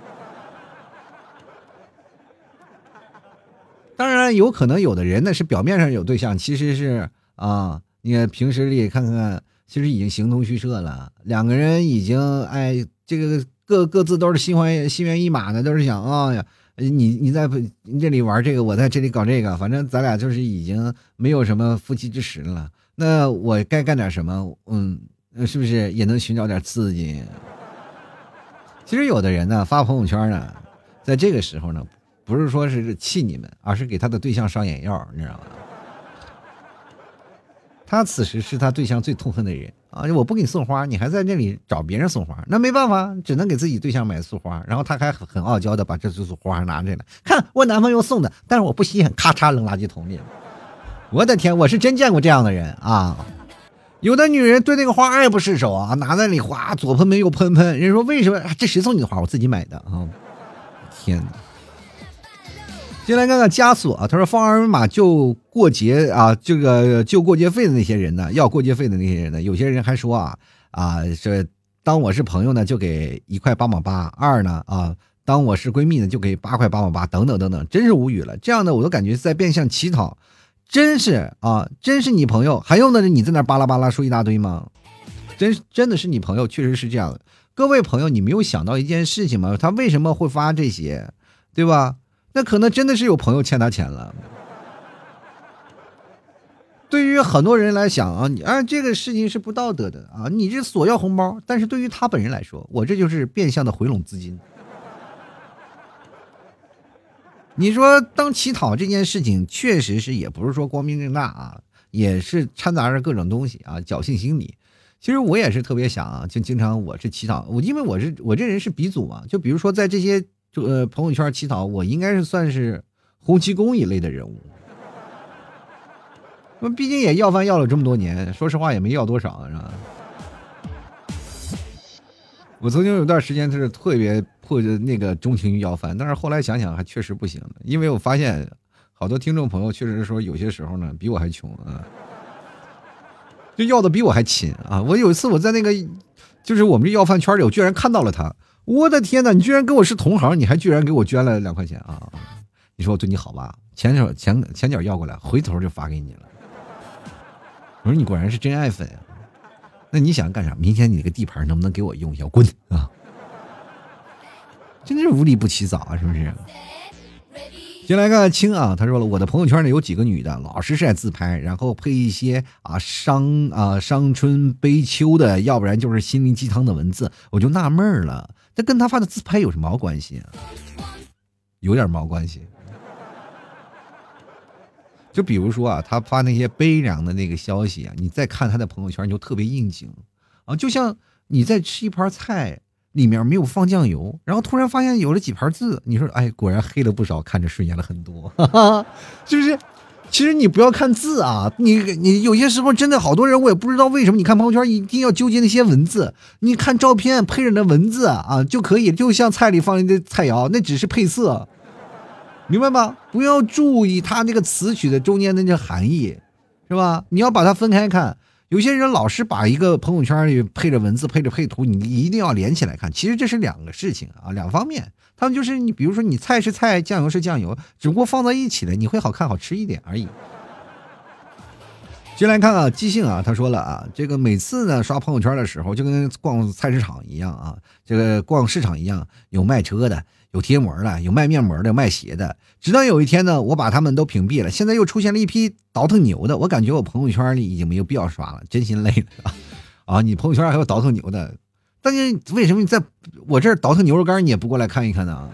当然有可能有的人呢是表面上有对象，其实是啊，你看平时里看看，其实已经形同虚设了。两个人已经哎，这个各各自都是心怀心猿意马的，都是想啊呀。你你在你这里玩这个，我在这里搞这个，反正咱俩就是已经没有什么夫妻之实了。那我该干点什么？嗯，是不是也能寻找点刺激？其实有的人呢，发朋友圈呢，在这个时候呢，不是说是气你们，而是给他的对象上眼药，你知道吗？他此时是他对象最痛恨的人。啊！我不给你送花，你还在那里找别人送花，那没办法，只能给自己对象买束花。然后他还很傲娇的把这束花拿着来，看我男朋友送的，但是我不稀罕，咔嚓扔垃圾桶里了。我的天，我是真见过这样的人啊！有的女人对那个花爱不释手啊，拿在那里花，左喷喷右喷喷。人说为什么？这谁送你的花？我自己买的啊！天哪！先来看看枷锁啊！他说放二维码就过节啊，这个就过节费的那些人呢，要过节费的那些人呢，有些人还说啊啊，这当我是朋友呢，就给一块八毛八；二呢啊，当我是闺蜜呢，就给八块八毛八，等等等等，真是无语了。这样的我都感觉在变相乞讨，真是啊，真是你朋友，还用得着你在那巴拉巴拉说一大堆吗？真真的是你朋友，确实是这样的。各位朋友，你没有想到一件事情吗？他为什么会发这些，对吧？那可能真的是有朋友欠他钱了。对于很多人来讲啊，你啊这个事情是不道德的啊，你这索要红包。但是对于他本人来说，我这就是变相的回笼资金。你说当乞讨这件事情，确实是也不是说光明正大啊，也是掺杂着各种东西啊，侥幸心理。其实我也是特别想啊，就经常我是乞讨，我因为我是我这人是鼻祖嘛，就比如说在这些就呃朋友圈乞讨，我应该是算是洪七公一类的人物。那毕竟也要饭要了这么多年，说实话也没要多少，是吧？我曾经有段时间是特别迫着那个钟情于要饭，但是后来想想还确实不行，因为我发现好多听众朋友确实说有些时候呢比我还穷啊，就要的比我还勤啊。我有一次我在那个就是我们这要饭圈里，我居然看到了他，我的天哪！你居然跟我是同行，你还居然给我捐了两块钱啊！你说我对你好吧？前手前前脚要过来，回头就发给你了。我说你果然是真爱粉啊！那你想干啥？明天你那个地盘能不能给我用一下？滚啊！真的是无利不起早啊，是不是？先来看看青啊，他说了，我的朋友圈里有几个女的，老是晒自拍，然后配一些啊伤啊伤春悲秋的，要不然就是心灵鸡汤的文字，我就纳闷了，这跟他发的自拍有什么毛关系啊？有点毛关系。就比如说啊，他发那些悲凉的那个消息啊，你再看他的朋友圈，你就特别应景啊。就像你在吃一盘菜，里面没有放酱油，然后突然发现有了几盘字，你说哎，果然黑了不少，看着顺眼了很多，哈哈是不是？其实你不要看字啊，你你有些时候真的好多人，我也不知道为什么，你看朋友圈一定要纠结那些文字，你看照片配着那文字啊就可以，就像菜里放一堆菜肴，那只是配色。明白吗？不要注意他那个词曲的中间的那含义，是吧？你要把它分开看。有些人老是把一个朋友圈里配着文字、配着配图，你一定要连起来看。其实这是两个事情啊，两方面。他们就是你，比如说你菜是菜，酱油是酱油，只不过放在一起了，你会好看好吃一点而已。先来看啊，即兴啊，他说了啊，这个每次呢刷朋友圈的时候，就跟逛菜市场一样啊，这个逛市场一样，有卖车的。有贴膜的，有卖面膜的，卖鞋的。直到有一天呢，我把他们都屏蔽了。现在又出现了一批倒腾牛的，我感觉我朋友圈里已经没有必要刷了，真心累了啊！你朋友圈还有倒腾牛的，但是为什么你在我这儿倒腾牛肉干，你也不过来看一看呢？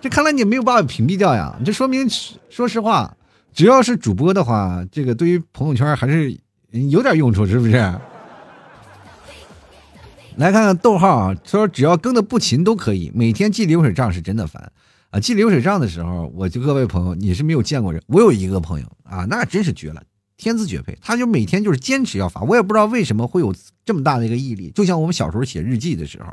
这看来你没有办法屏蔽掉呀！这说明，说实话，只要是主播的话，这个对于朋友圈还是有点用处，是不是？来看看逗号啊，说只要更的不勤都可以，每天记流水账是真的烦啊！记流水账的时候，我就各位朋友，你是没有见过人，我有一个朋友啊，那真是绝了，天资绝配，他就每天就是坚持要发，我也不知道为什么会有这么大的一个毅力，就像我们小时候写日记的时候，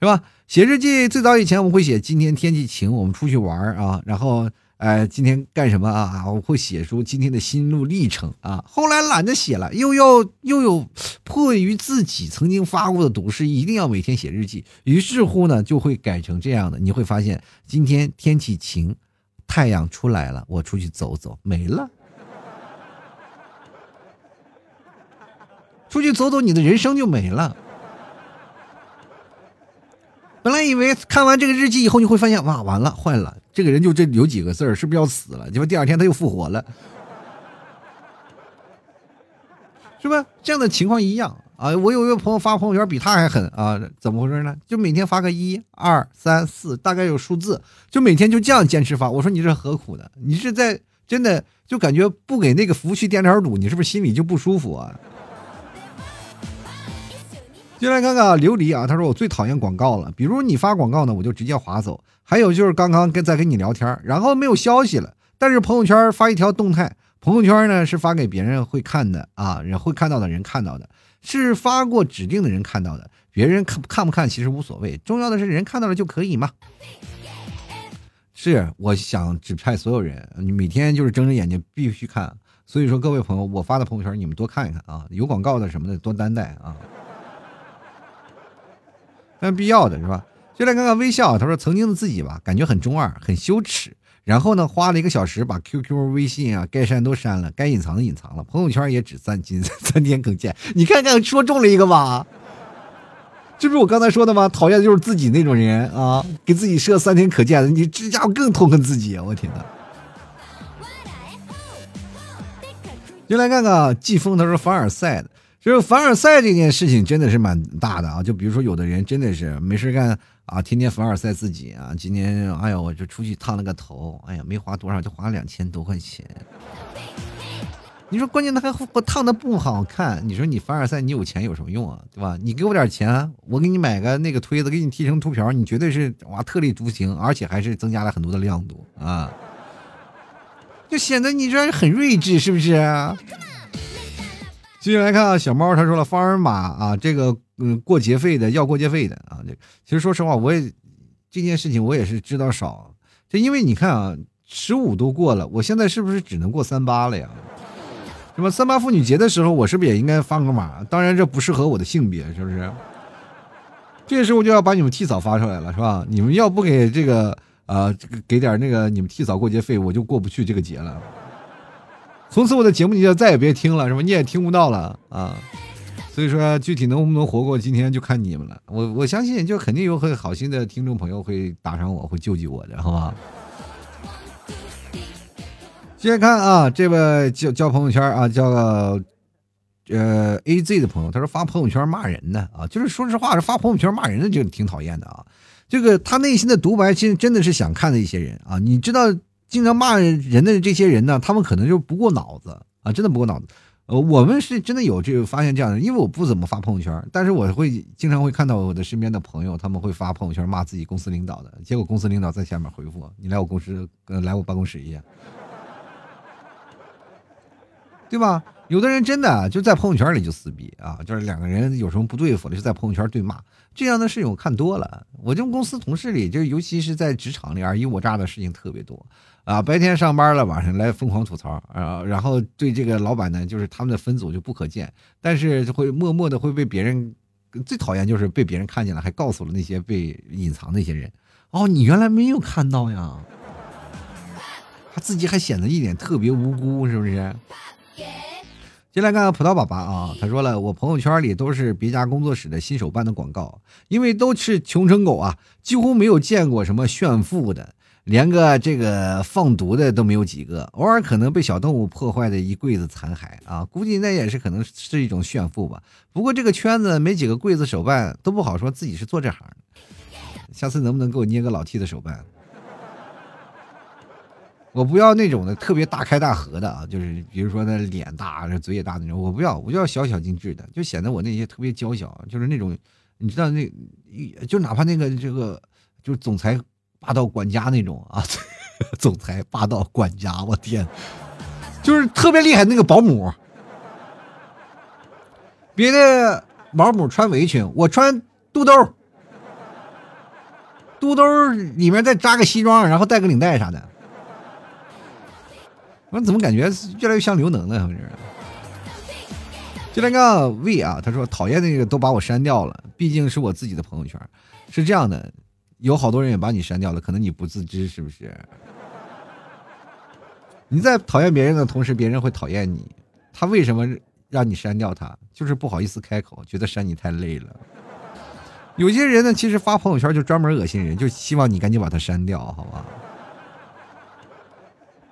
是吧？写日记最早以前我们会写今天天气晴，我们出去玩啊，然后。呃，今天干什么啊？我会写出今天的心路历程啊。后来懒得写了，又要又有迫于自己曾经发过的毒誓，一定要每天写日记。于是乎呢，就会改成这样的。你会发现，今天天气晴，太阳出来了，我出去走走，没了。出去走走，你的人生就没了。本来以为看完这个日记以后，你会发现，哇，完了，坏了。这个人就这有几个字儿，是不是要死了？结果第二天他又复活了，是吧？这样的情况一样啊！我有一个朋友发朋友圈比他还狠啊！怎么回事呢？就每天发个一二三四，大概有数字，就每天就这样坚持发。我说你这何苦呢？你是在真的就感觉不给那个服务器垫点堵，你是不是心里就不舒服啊？进来看看琉璃啊，他说我最讨厌广告了。比如你发广告呢，我就直接划走。还有就是刚刚跟在跟你聊天，然后没有消息了，但是朋友圈发一条动态，朋友圈呢是发给别人会看的啊，人会看到的人看到的，是发过指定的人看到的，别人看看不看其实无所谓，重要的是人看到了就可以嘛。是，我想指派所有人，你每天就是睁着眼睛必须看。所以说各位朋友，我发的朋友圈你们多看一看啊，有广告的什么的多担待啊。但必要的是吧？就来看看微笑。他说：“曾经的自己吧，感觉很中二，很羞耻。然后呢，花了一个小时把 QQ、微信啊该删都删了，该隐藏的隐藏了，朋友圈也只三今 三天可见。你看看，说中了一个吧？这不是我刚才说的吗？讨厌的就是自己那种人啊，给自己设三天可见的，你这家伙更痛恨自己啊！我天哪！就来看看季风，他说凡尔赛的，就是凡尔赛这件事情真的是蛮大的啊。就比如说有的人真的是没事干。啊，天天凡尔赛自己啊！今天，哎呀，我就出去烫了个头，哎呀，没花多少，就花两千多块钱。你说，关键他还我烫的不好看。你说你凡尔赛，你有钱有什么用啊？对吧？你给我点钱，我给你买个那个推子，给你剃成秃瓢，你绝对是哇特立独行，而且还是增加了很多的亮度啊，就显得你这很睿智，是不是？继续来看啊，小猫他说了，方尔玛啊，这个。嗯，过节费的要过节费的啊！这其实说实话，我也这件事情我也是知道少。就因为你看啊，十五都过了，我现在是不是只能过三八了呀？什么三八妇女节的时候，我是不是也应该发个码？当然这不适合我的性别，是不是？这时候就要把你们替嫂发出来了，是吧？你们要不给这个呃给点那个你们替嫂过节费，我就过不去这个节了。从此我的节目你就再也别听了，是吧？你也听不到了啊。所以说，具体能不能活过今天就看你们了。我我相信，就肯定有很好心的听众朋友会打赏我，会救济我的，好吧？接着看啊，这位叫叫朋友圈啊，叫呃 A Z 的朋友，他说发朋友圈骂人的啊，就是说实话，是发朋友圈骂人的就挺讨厌的啊。这个他内心的独白，其实真的是想看的一些人啊。你知道，经常骂人的这些人呢，他们可能就不过脑子啊，真的不过脑子。呃，我们是真的有这个发现这样的，因为我不怎么发朋友圈，但是我会经常会看到我的身边的朋友，他们会发朋友圈骂自己公司领导的，结果公司领导在下面回复：“你来我公司，来我办公室一下，对吧？”有的人真的就在朋友圈里就撕逼啊，就是两个人有什么不对付了，就在朋友圈对骂，这样的事情我看多了。我这公司同事里，就尤其是在职场里尔虞我诈的事情特别多。啊，白天上班了，晚上来疯狂吐槽啊，然后对这个老板呢，就是他们的分组就不可见，但是会默默的会被别人，最讨厌就是被别人看见了，还告诉了那些被隐藏那些人，哦，你原来没有看到呀，他自己还显得一脸特别无辜，是不是？进来看看葡萄爸爸啊，他说了，我朋友圈里都是别家工作室的新手办的广告，因为都是穷成狗啊，几乎没有见过什么炫富的。连个这个放毒的都没有几个，偶尔可能被小动物破坏的一柜子残骸啊，估计那也是可能是一种炫富吧。不过这个圈子没几个柜子手办都不好说自己是做这行的。下次能不能给我捏个老 T 的手办？我不要那种的特别大开大合的啊，就是比如说那脸大、嘴也大那种，我不要，我就要小小精致的，就显得我那些特别娇小，就是那种你知道那，就哪怕那个这个就是总裁。霸道管家那种啊，总裁霸道管家，我天，就是特别厉害那个保姆。别的保姆穿围裙，我穿肚兜，肚兜里面再扎个西装，然后带个领带啥的。我怎么感觉越来越像刘能了？是？就那个 V 啊，他说讨厌那个都把我删掉了，毕竟是我自己的朋友圈。是这样的。有好多人也把你删掉了，可能你不自知，是不是？你在讨厌别人的同时，别人会讨厌你。他为什么让你删掉他？就是不好意思开口，觉得删你太累了。有些人呢，其实发朋友圈就专门恶心人，就希望你赶紧把他删掉，好吧？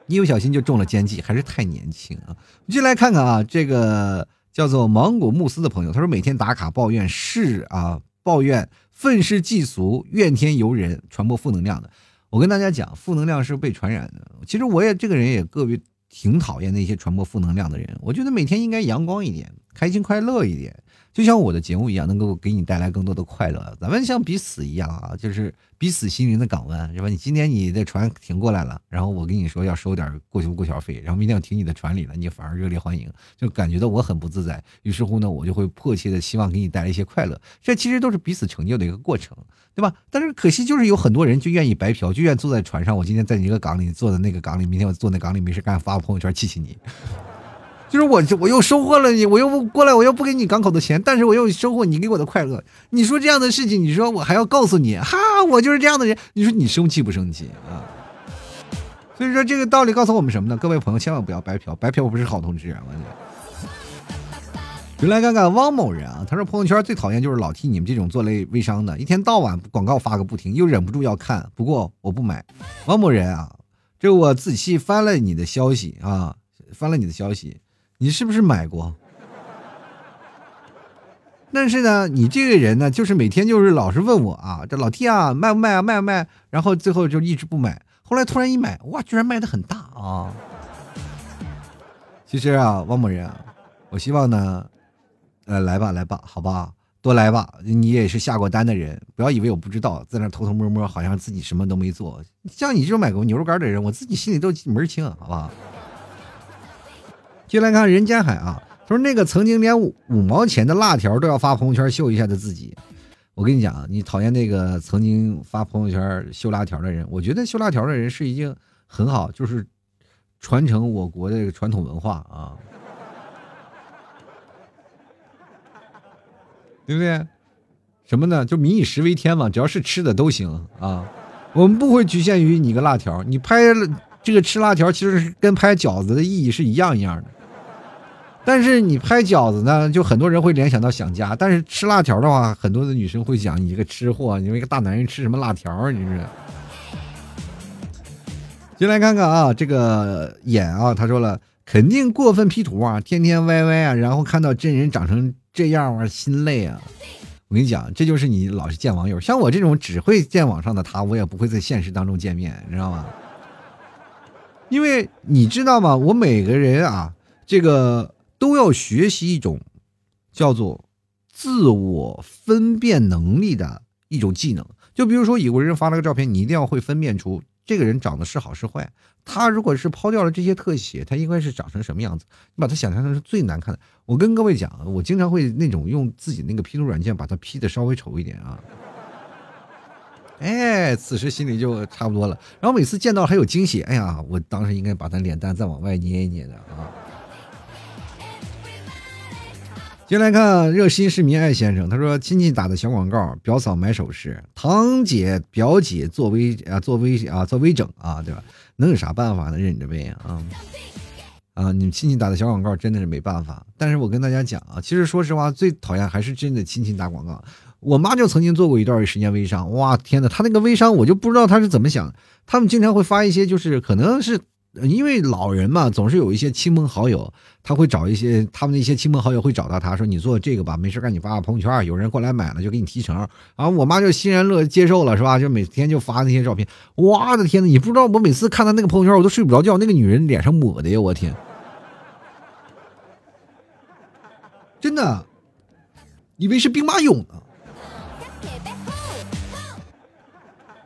一不小心就中了奸计，还是太年轻啊！我们进来看看啊，这个叫做芒果慕斯的朋友，他说每天打卡抱怨是啊，抱怨。愤世嫉俗、怨天尤人、传播负能量的，我跟大家讲，负能量是被传染的。其实我也这个人也个别挺讨厌那些传播负能量的人。我觉得每天应该阳光一点，开心快乐一点。就像我的节目一样，能够给你带来更多的快乐。咱们像彼此一样啊，就是彼此心灵的港湾，是吧？你今天你的船停过来了，然后我跟你说要收点过桥过桥费，然后明天要停你的船里了，你反而热烈欢迎，就感觉到我很不自在。于是乎呢，我就会迫切的希望给你带来一些快乐。这其实都是彼此成就的一个过程，对吧？但是可惜就是有很多人就愿意白嫖，就愿意坐在船上。我今天在你一个港里坐在那个港里，明天我坐那港里没事干，发个朋友圈气气你。就是我，我又收获了你，我又不过来，我又不给你港口的钱，但是我又收获你给我的快乐。你说这样的事情，你说我还要告诉你，哈，我就是这样的人。你说你生气不生气啊？所以说这个道理告诉我们什么呢？各位朋友千万不要白嫖，白嫖我不是好同志啊！我就来看看汪某人啊，他说朋友圈最讨厌就是老替你们这种做类微商的，一天到晚广告发个不停，又忍不住要看，不过我不买。汪某人啊，这我仔细翻了你的消息啊，翻了你的消息，你是不是买过？但是呢，你这个人呢，就是每天就是老是问我啊，这老 T 啊，卖不卖啊，卖不卖？然后最后就一直不买，后来突然一买，哇，居然卖的很大啊！其实啊，汪某人啊，我希望呢。呃，来吧，来吧，好吧，多来吧。你也是下过单的人，不要以为我不知道，在那偷偷摸摸，好像自己什么都没做。像你这种买过牛肉干的人，我自己心里都门清，好吧？进来看人间海啊，他说那个曾经连五五毛钱的辣条都要发朋友圈秀一下的自己，我跟你讲，你讨厌那个曾经发朋友圈秀辣条的人，我觉得秀辣条的人是已经很好，就是传承我国的传统文化啊。对不对？什么呢？就民以食为天嘛，只要是吃的都行啊。我们不会局限于你个辣条，你拍这个吃辣条，其实是跟拍饺子的意义是一样一样的。但是你拍饺子呢，就很多人会联想到想家；但是吃辣条的话，很多的女生会想你这个吃货，你一个大男人吃什么辣条啊？你是？进来看看啊，这个眼啊，他说了，肯定过分 P 图啊，天天歪歪啊，然后看到真人长成。这样啊心累啊！我跟你讲，这就是你老是见网友，像我这种只会见网上的他，我也不会在现实当中见面，你知道吗？因为你知道吗？我每个人啊，这个都要学习一种叫做自我分辨能力的一种技能。就比如说，有个人发了个照片，你一定要会分辨出这个人长得是好是坏。他如果是抛掉了这些特写，他应该是长成什么样子？你把他想象成是最难看的。我跟各位讲，我经常会那种用自己那个 P 图软件把它 P 的稍微丑一点啊。哎，此时心里就差不多了。然后每次见到还有惊喜，哎呀，我当时应该把他脸蛋再往外捏一捏的啊。先来看热心市民艾先生，他说亲戚打的小广告，表嫂买首饰，堂姐表姐做微啊做微啊做微整啊，对吧？能有啥办法呢？忍着呗啊！啊，你们亲戚打的小广告真的是没办法。但是我跟大家讲啊，其实说实话，最讨厌还是真的亲戚打广告。我妈就曾经做过一段时间微商，哇天呐，她那个微商我就不知道她是怎么想。他们经常会发一些，就是可能是。因为老人嘛，总是有一些亲朋好友，他会找一些他们的一些亲朋好友会找到他说：“你做这个吧，没事赶紧发发朋友圈，有人过来买了就给你提成。”然后我妈就欣然乐接受了，是吧？就每天就发那些照片。我的天呐，你不知道我每次看他那个朋友圈，我都睡不着觉。那个女人脸上抹的呀，我天！真的，以为是兵马俑呢。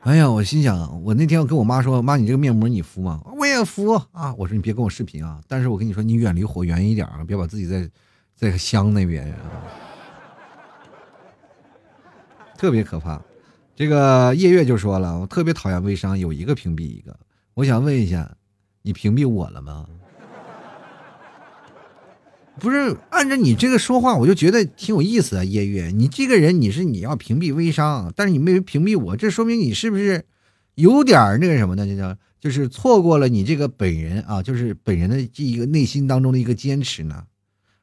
哎呀，我心想，我那天我跟我妈说，妈，你这个面膜你敷吗？我也敷啊。我说你别跟我视频啊，但是我跟你说，你远离火源一点啊，别把自己在在香那边啊，特别可怕。这个夜月就说了，我特别讨厌微商，有一个屏蔽一个。我想问一下，你屏蔽我了吗？不是按照你这个说话，我就觉得挺有意思啊，叶月，你这个人你是你要屏蔽微商，但是你没屏蔽我，这说明你是不是有点那个什么呢？就叫就是错过了你这个本人啊，就是本人的这一个内心当中的一个坚持呢。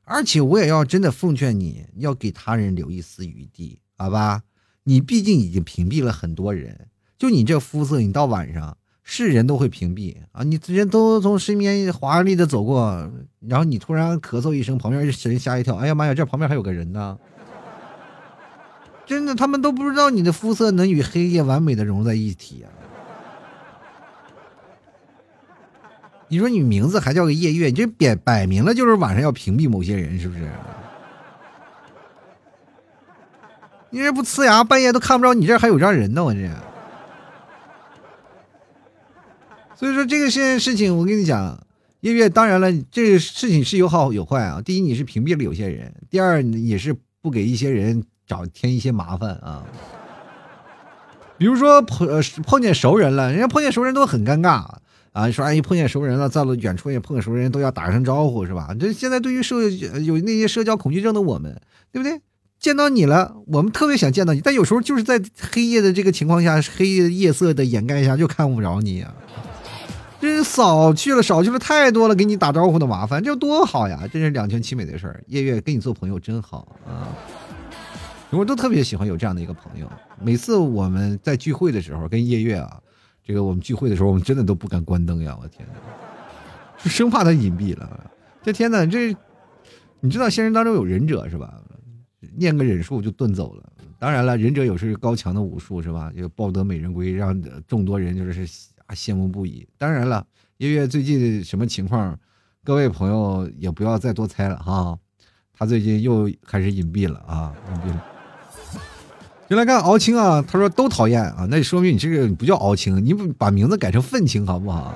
而且我也要真的奉劝你要给他人留一丝余地，好吧？你毕竟已经屏蔽了很多人，就你这肤色，你到晚上。是人都会屏蔽啊！你人都从身边华丽的走过，然后你突然咳嗽一声，旁边人吓一跳。哎呀妈呀，这旁边还有个人呢！真的，他们都不知道你的肤色能与黑夜完美的融在一起啊！你说你名字还叫个夜月，你这摆摆明了就是晚上要屏蔽某些人，是不是？你这不呲牙，半夜都看不着你这还有这人呢，我这。所以说这个件事情，我跟你讲，月月，当然了，这个事情是有好有坏啊。第一，你是屏蔽了有些人；第二，也是不给一些人找添一些麻烦啊。比如说碰碰见熟人了，人家碰见熟人都很尴尬啊。说哎，碰见熟人了，在了远处也碰见熟人，都要打声招呼是吧？这现在对于社有那些社交恐惧症的我们，对不对？见到你了，我们特别想见到你，但有时候就是在黑夜的这个情况下，黑夜夜色的掩盖下，就看不着你啊。这少去了，少去了太多了，给你打招呼的麻烦，这多好呀！这是两全其美的事儿。夜月跟你做朋友真好啊，我都特别喜欢有这样的一个朋友。每次我们在聚会的时候，跟夜月啊，这个我们聚会的时候，我们真的都不敢关灯呀！我天哪，生怕他隐蔽了。这天哪，这你知道现实当中有忍者是吧？念个忍术就遁走了。当然了，忍者有时高强的武术是吧？就抱得美人归，让众多人就是啊羡慕不已。当然了，月月最近什么情况，各位朋友也不要再多猜了哈。他最近又开始隐蔽了啊，隐蔽了。就来看敖青啊，他说都讨厌啊，那说明你这个不叫敖青，你不把名字改成愤青好不好？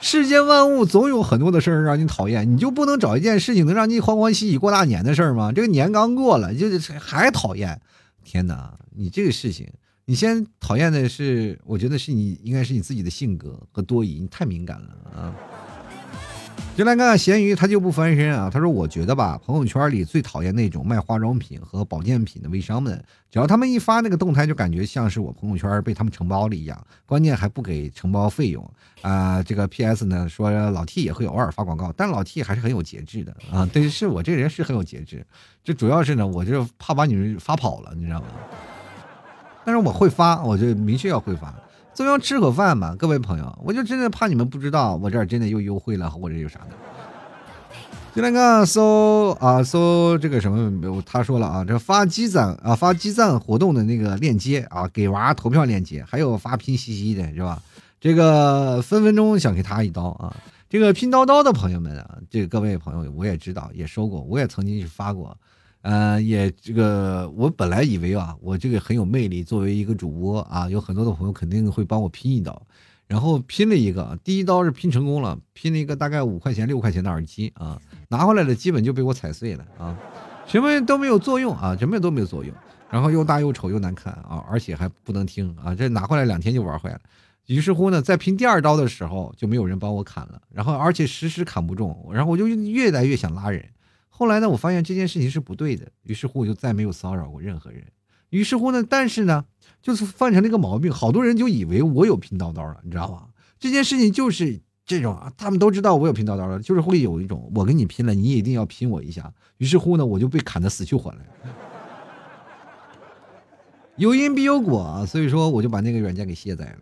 世间万物总有很多的事儿让你讨厌，你就不能找一件事情能让你欢欢喜喜过大年的事儿吗？这个年刚过了，就是还讨厌。天哪，你这个事情，你先讨厌的是，我觉得是你应该是你自己的性格和多疑，你太敏感了啊。就来看咸鱼，他就不翻身啊。他说：“我觉得吧，朋友圈里最讨厌那种卖化妆品和保健品的微商们，只要他们一发那个动态，就感觉像是我朋友圈被他们承包了一样，关键还不给承包费用啊。”这个 P.S 呢说老 T 也会偶尔发广告，但老 T 还是很有节制的啊。对，是我这人是很有节制，这主要是呢，我就怕把你们发跑了，你知道吗？但是我会发，我就明确要会发。总要吃口饭嘛，各位朋友，我就真的怕你们不知道，我这儿真的又优惠了，或者有啥的。就那个搜啊搜这个什么，他说了啊，这发积赞啊发积赞活动的那个链接啊，给娃投票链接，还有发拼夕夕的是吧？这个分分钟想给他一刀啊！这个拼刀刀的朋友们啊，这个各位朋友我也知道，也说过，我也曾经是发过。呃，也这个，我本来以为啊，我这个很有魅力，作为一个主播啊，有很多的朋友肯定会帮我拼一刀，然后拼了一个，第一刀是拼成功了，拼了一个大概五块钱六块钱的耳机啊，拿回来了，基本就被我踩碎了啊，什么都没有作用啊，什么都没有作用，然后又大又丑又难看啊，而且还不能听啊，这拿回来两天就玩坏了，于是乎呢，在拼第二刀的时候就没有人帮我砍了，然后而且时时砍不中，然后我就越来越想拉人。后来呢，我发现这件事情是不对的，于是乎我就再没有骚扰过任何人。于是乎呢，但是呢，就是犯成了一个毛病，好多人就以为我有拼刀刀了，你知道吗？这件事情就是这种啊，他们都知道我有拼刀刀了，就是会有一种我跟你拼了，你也一定要拼我一下。于是乎呢，我就被砍得死去活来。有因必有果，所以说我就把那个软件给卸载了。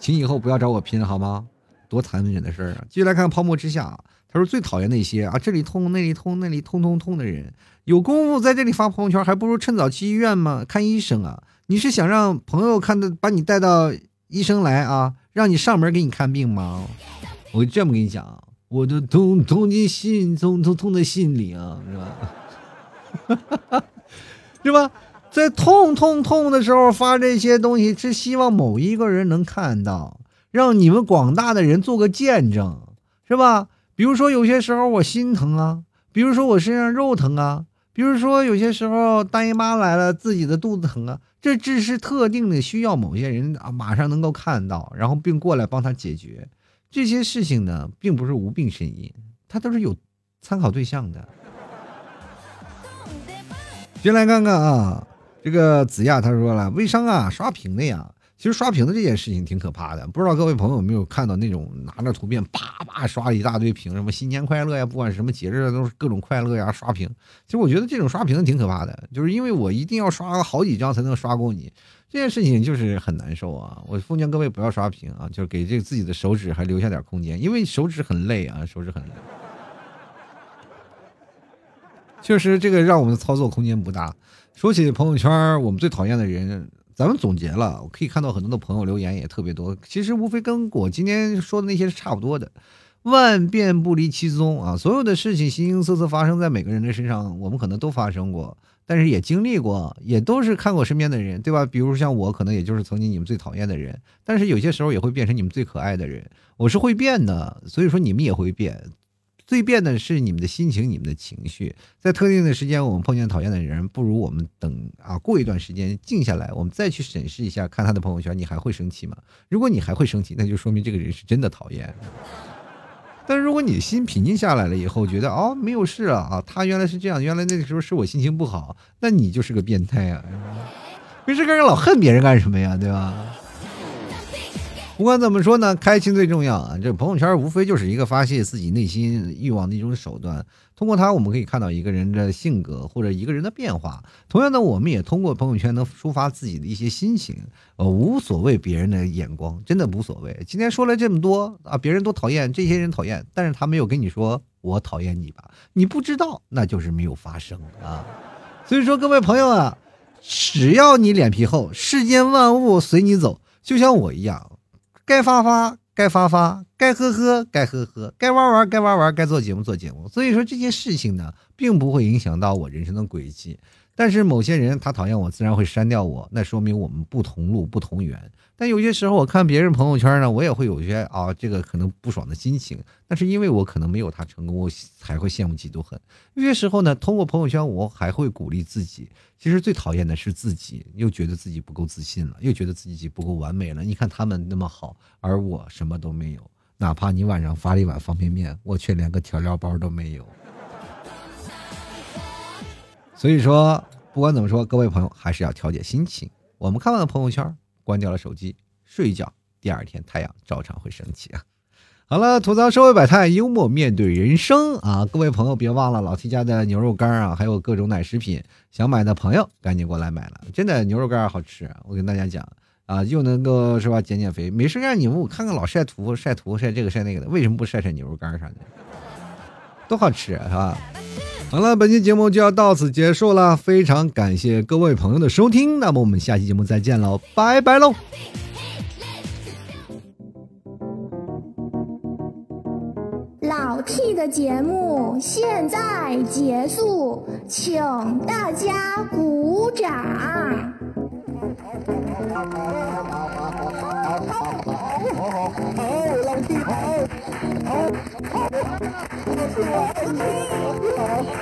请以后不要找我拼好吗？多残忍的事儿啊！继续来看泡沫之夏。他说最讨厌那些啊，这里痛那里痛那里痛痛痛的人，有功夫在这里发朋友圈，还不如趁早去医院嘛，看医生啊！你是想让朋友看的，把你带到医生来啊，让你上门给你看病吗？我这么跟你讲，我的痛痛进心，痛痛痛在心里啊，是吧？是吧？在痛痛痛的时候发这些东西，是希望某一个人能看到，让你们广大的人做个见证，是吧？比如说有些时候我心疼啊，比如说我身上肉疼啊，比如说有些时候大姨妈来了自己的肚子疼啊，这只是特定的需要某些人啊马上能够看到，然后并过来帮他解决这些事情呢，并不是无病呻吟，他都是有参考对象的。先来看看啊，这个子亚他说了，微商啊刷屏的呀。其实刷屏的这件事情挺可怕的，不知道各位朋友有没有看到那种拿着图片啪啪刷一大堆屏，什么新年快乐呀，不管什么节日都是各种快乐呀，刷屏。其实我觉得这种刷屏挺可怕的，就是因为我一定要刷好几张才能刷过你，这件事情就是很难受啊。我奉劝各位不要刷屏啊，就是给这自己的手指还留下点空间，因为手指很累啊，手指很累。确实，这个让我们的操作空间不大。说起朋友圈，我们最讨厌的人。咱们总结了，我可以看到很多的朋友留言也特别多，其实无非跟我今天说的那些是差不多的，万变不离其宗啊！所有的事情形形色色发生在每个人的身上，我们可能都发生过，但是也经历过，也都是看过身边的人，对吧？比如像我，可能也就是曾经你们最讨厌的人，但是有些时候也会变成你们最可爱的人。我是会变的，所以说你们也会变。最变的是你们的心情，你们的情绪。在特定的时间，我们碰见讨厌的人，不如我们等啊，过一段时间静下来，我们再去审视一下，看他的朋友圈，你还会生气吗？如果你还会生气，那就说明这个人是真的讨厌。但是如果你心平静下来了以后，觉得哦没有事了啊，他原来是这样，原来那个时候是我心情不好，那你就是个变态啊！没事干人老恨别人干什么呀？对吧？不管怎么说呢，开心最重要啊！这朋友圈无非就是一个发泄自己内心欲望的一种手段。通过它，我们可以看到一个人的性格或者一个人的变化。同样的，我们也通过朋友圈能抒发自己的一些心情。呃，无所谓别人的眼光，真的无所谓。今天说了这么多啊，别人都讨厌，这些人讨厌，但是他没有跟你说我讨厌你吧？你不知道，那就是没有发生啊。所以说，各位朋友啊，只要你脸皮厚，世间万物随你走，就像我一样。该发发，该发发，该喝喝，该喝喝，该玩玩，该玩玩，该做节目做节目。所以说这件事情呢，并不会影响到我人生的轨迹。但是某些人他讨厌我，自然会删掉我，那说明我们不同路不同源。但有些时候我看别人朋友圈呢，我也会有些啊，这个可能不爽的心情。那是因为我可能没有他成功，我才会羡慕嫉妒恨。有些时候呢，通过朋友圈，我还会鼓励自己。其实最讨厌的是自己，又觉得自己不够自信了，又觉得自己不够完美了。你看他们那么好，而我什么都没有。哪怕你晚上发了一碗方便面，我却连个调料包都没有。所以说，不管怎么说，各位朋友还是要调节心情。我们看完了朋友圈，关掉了手机，睡一觉，第二天太阳照常会升起啊！好了，吐槽社会百态，幽默面对人生啊！各位朋友别忘了老 T 家的牛肉干啊，还有各种奶食品，想买的朋友赶紧过来买了，真的牛肉干好吃，我跟大家讲啊，又能够是吧减减肥，没事让你们我看看老晒图晒图晒这个晒那个的，为什么不晒晒牛肉干啥的？多好吃是吧？好了，本期节目就要到此结束了，非常感谢各位朋友的收听，那么我们下期节目再见喽，拜拜喽！老 T 的节目现在结束，请大家鼓掌。好，好。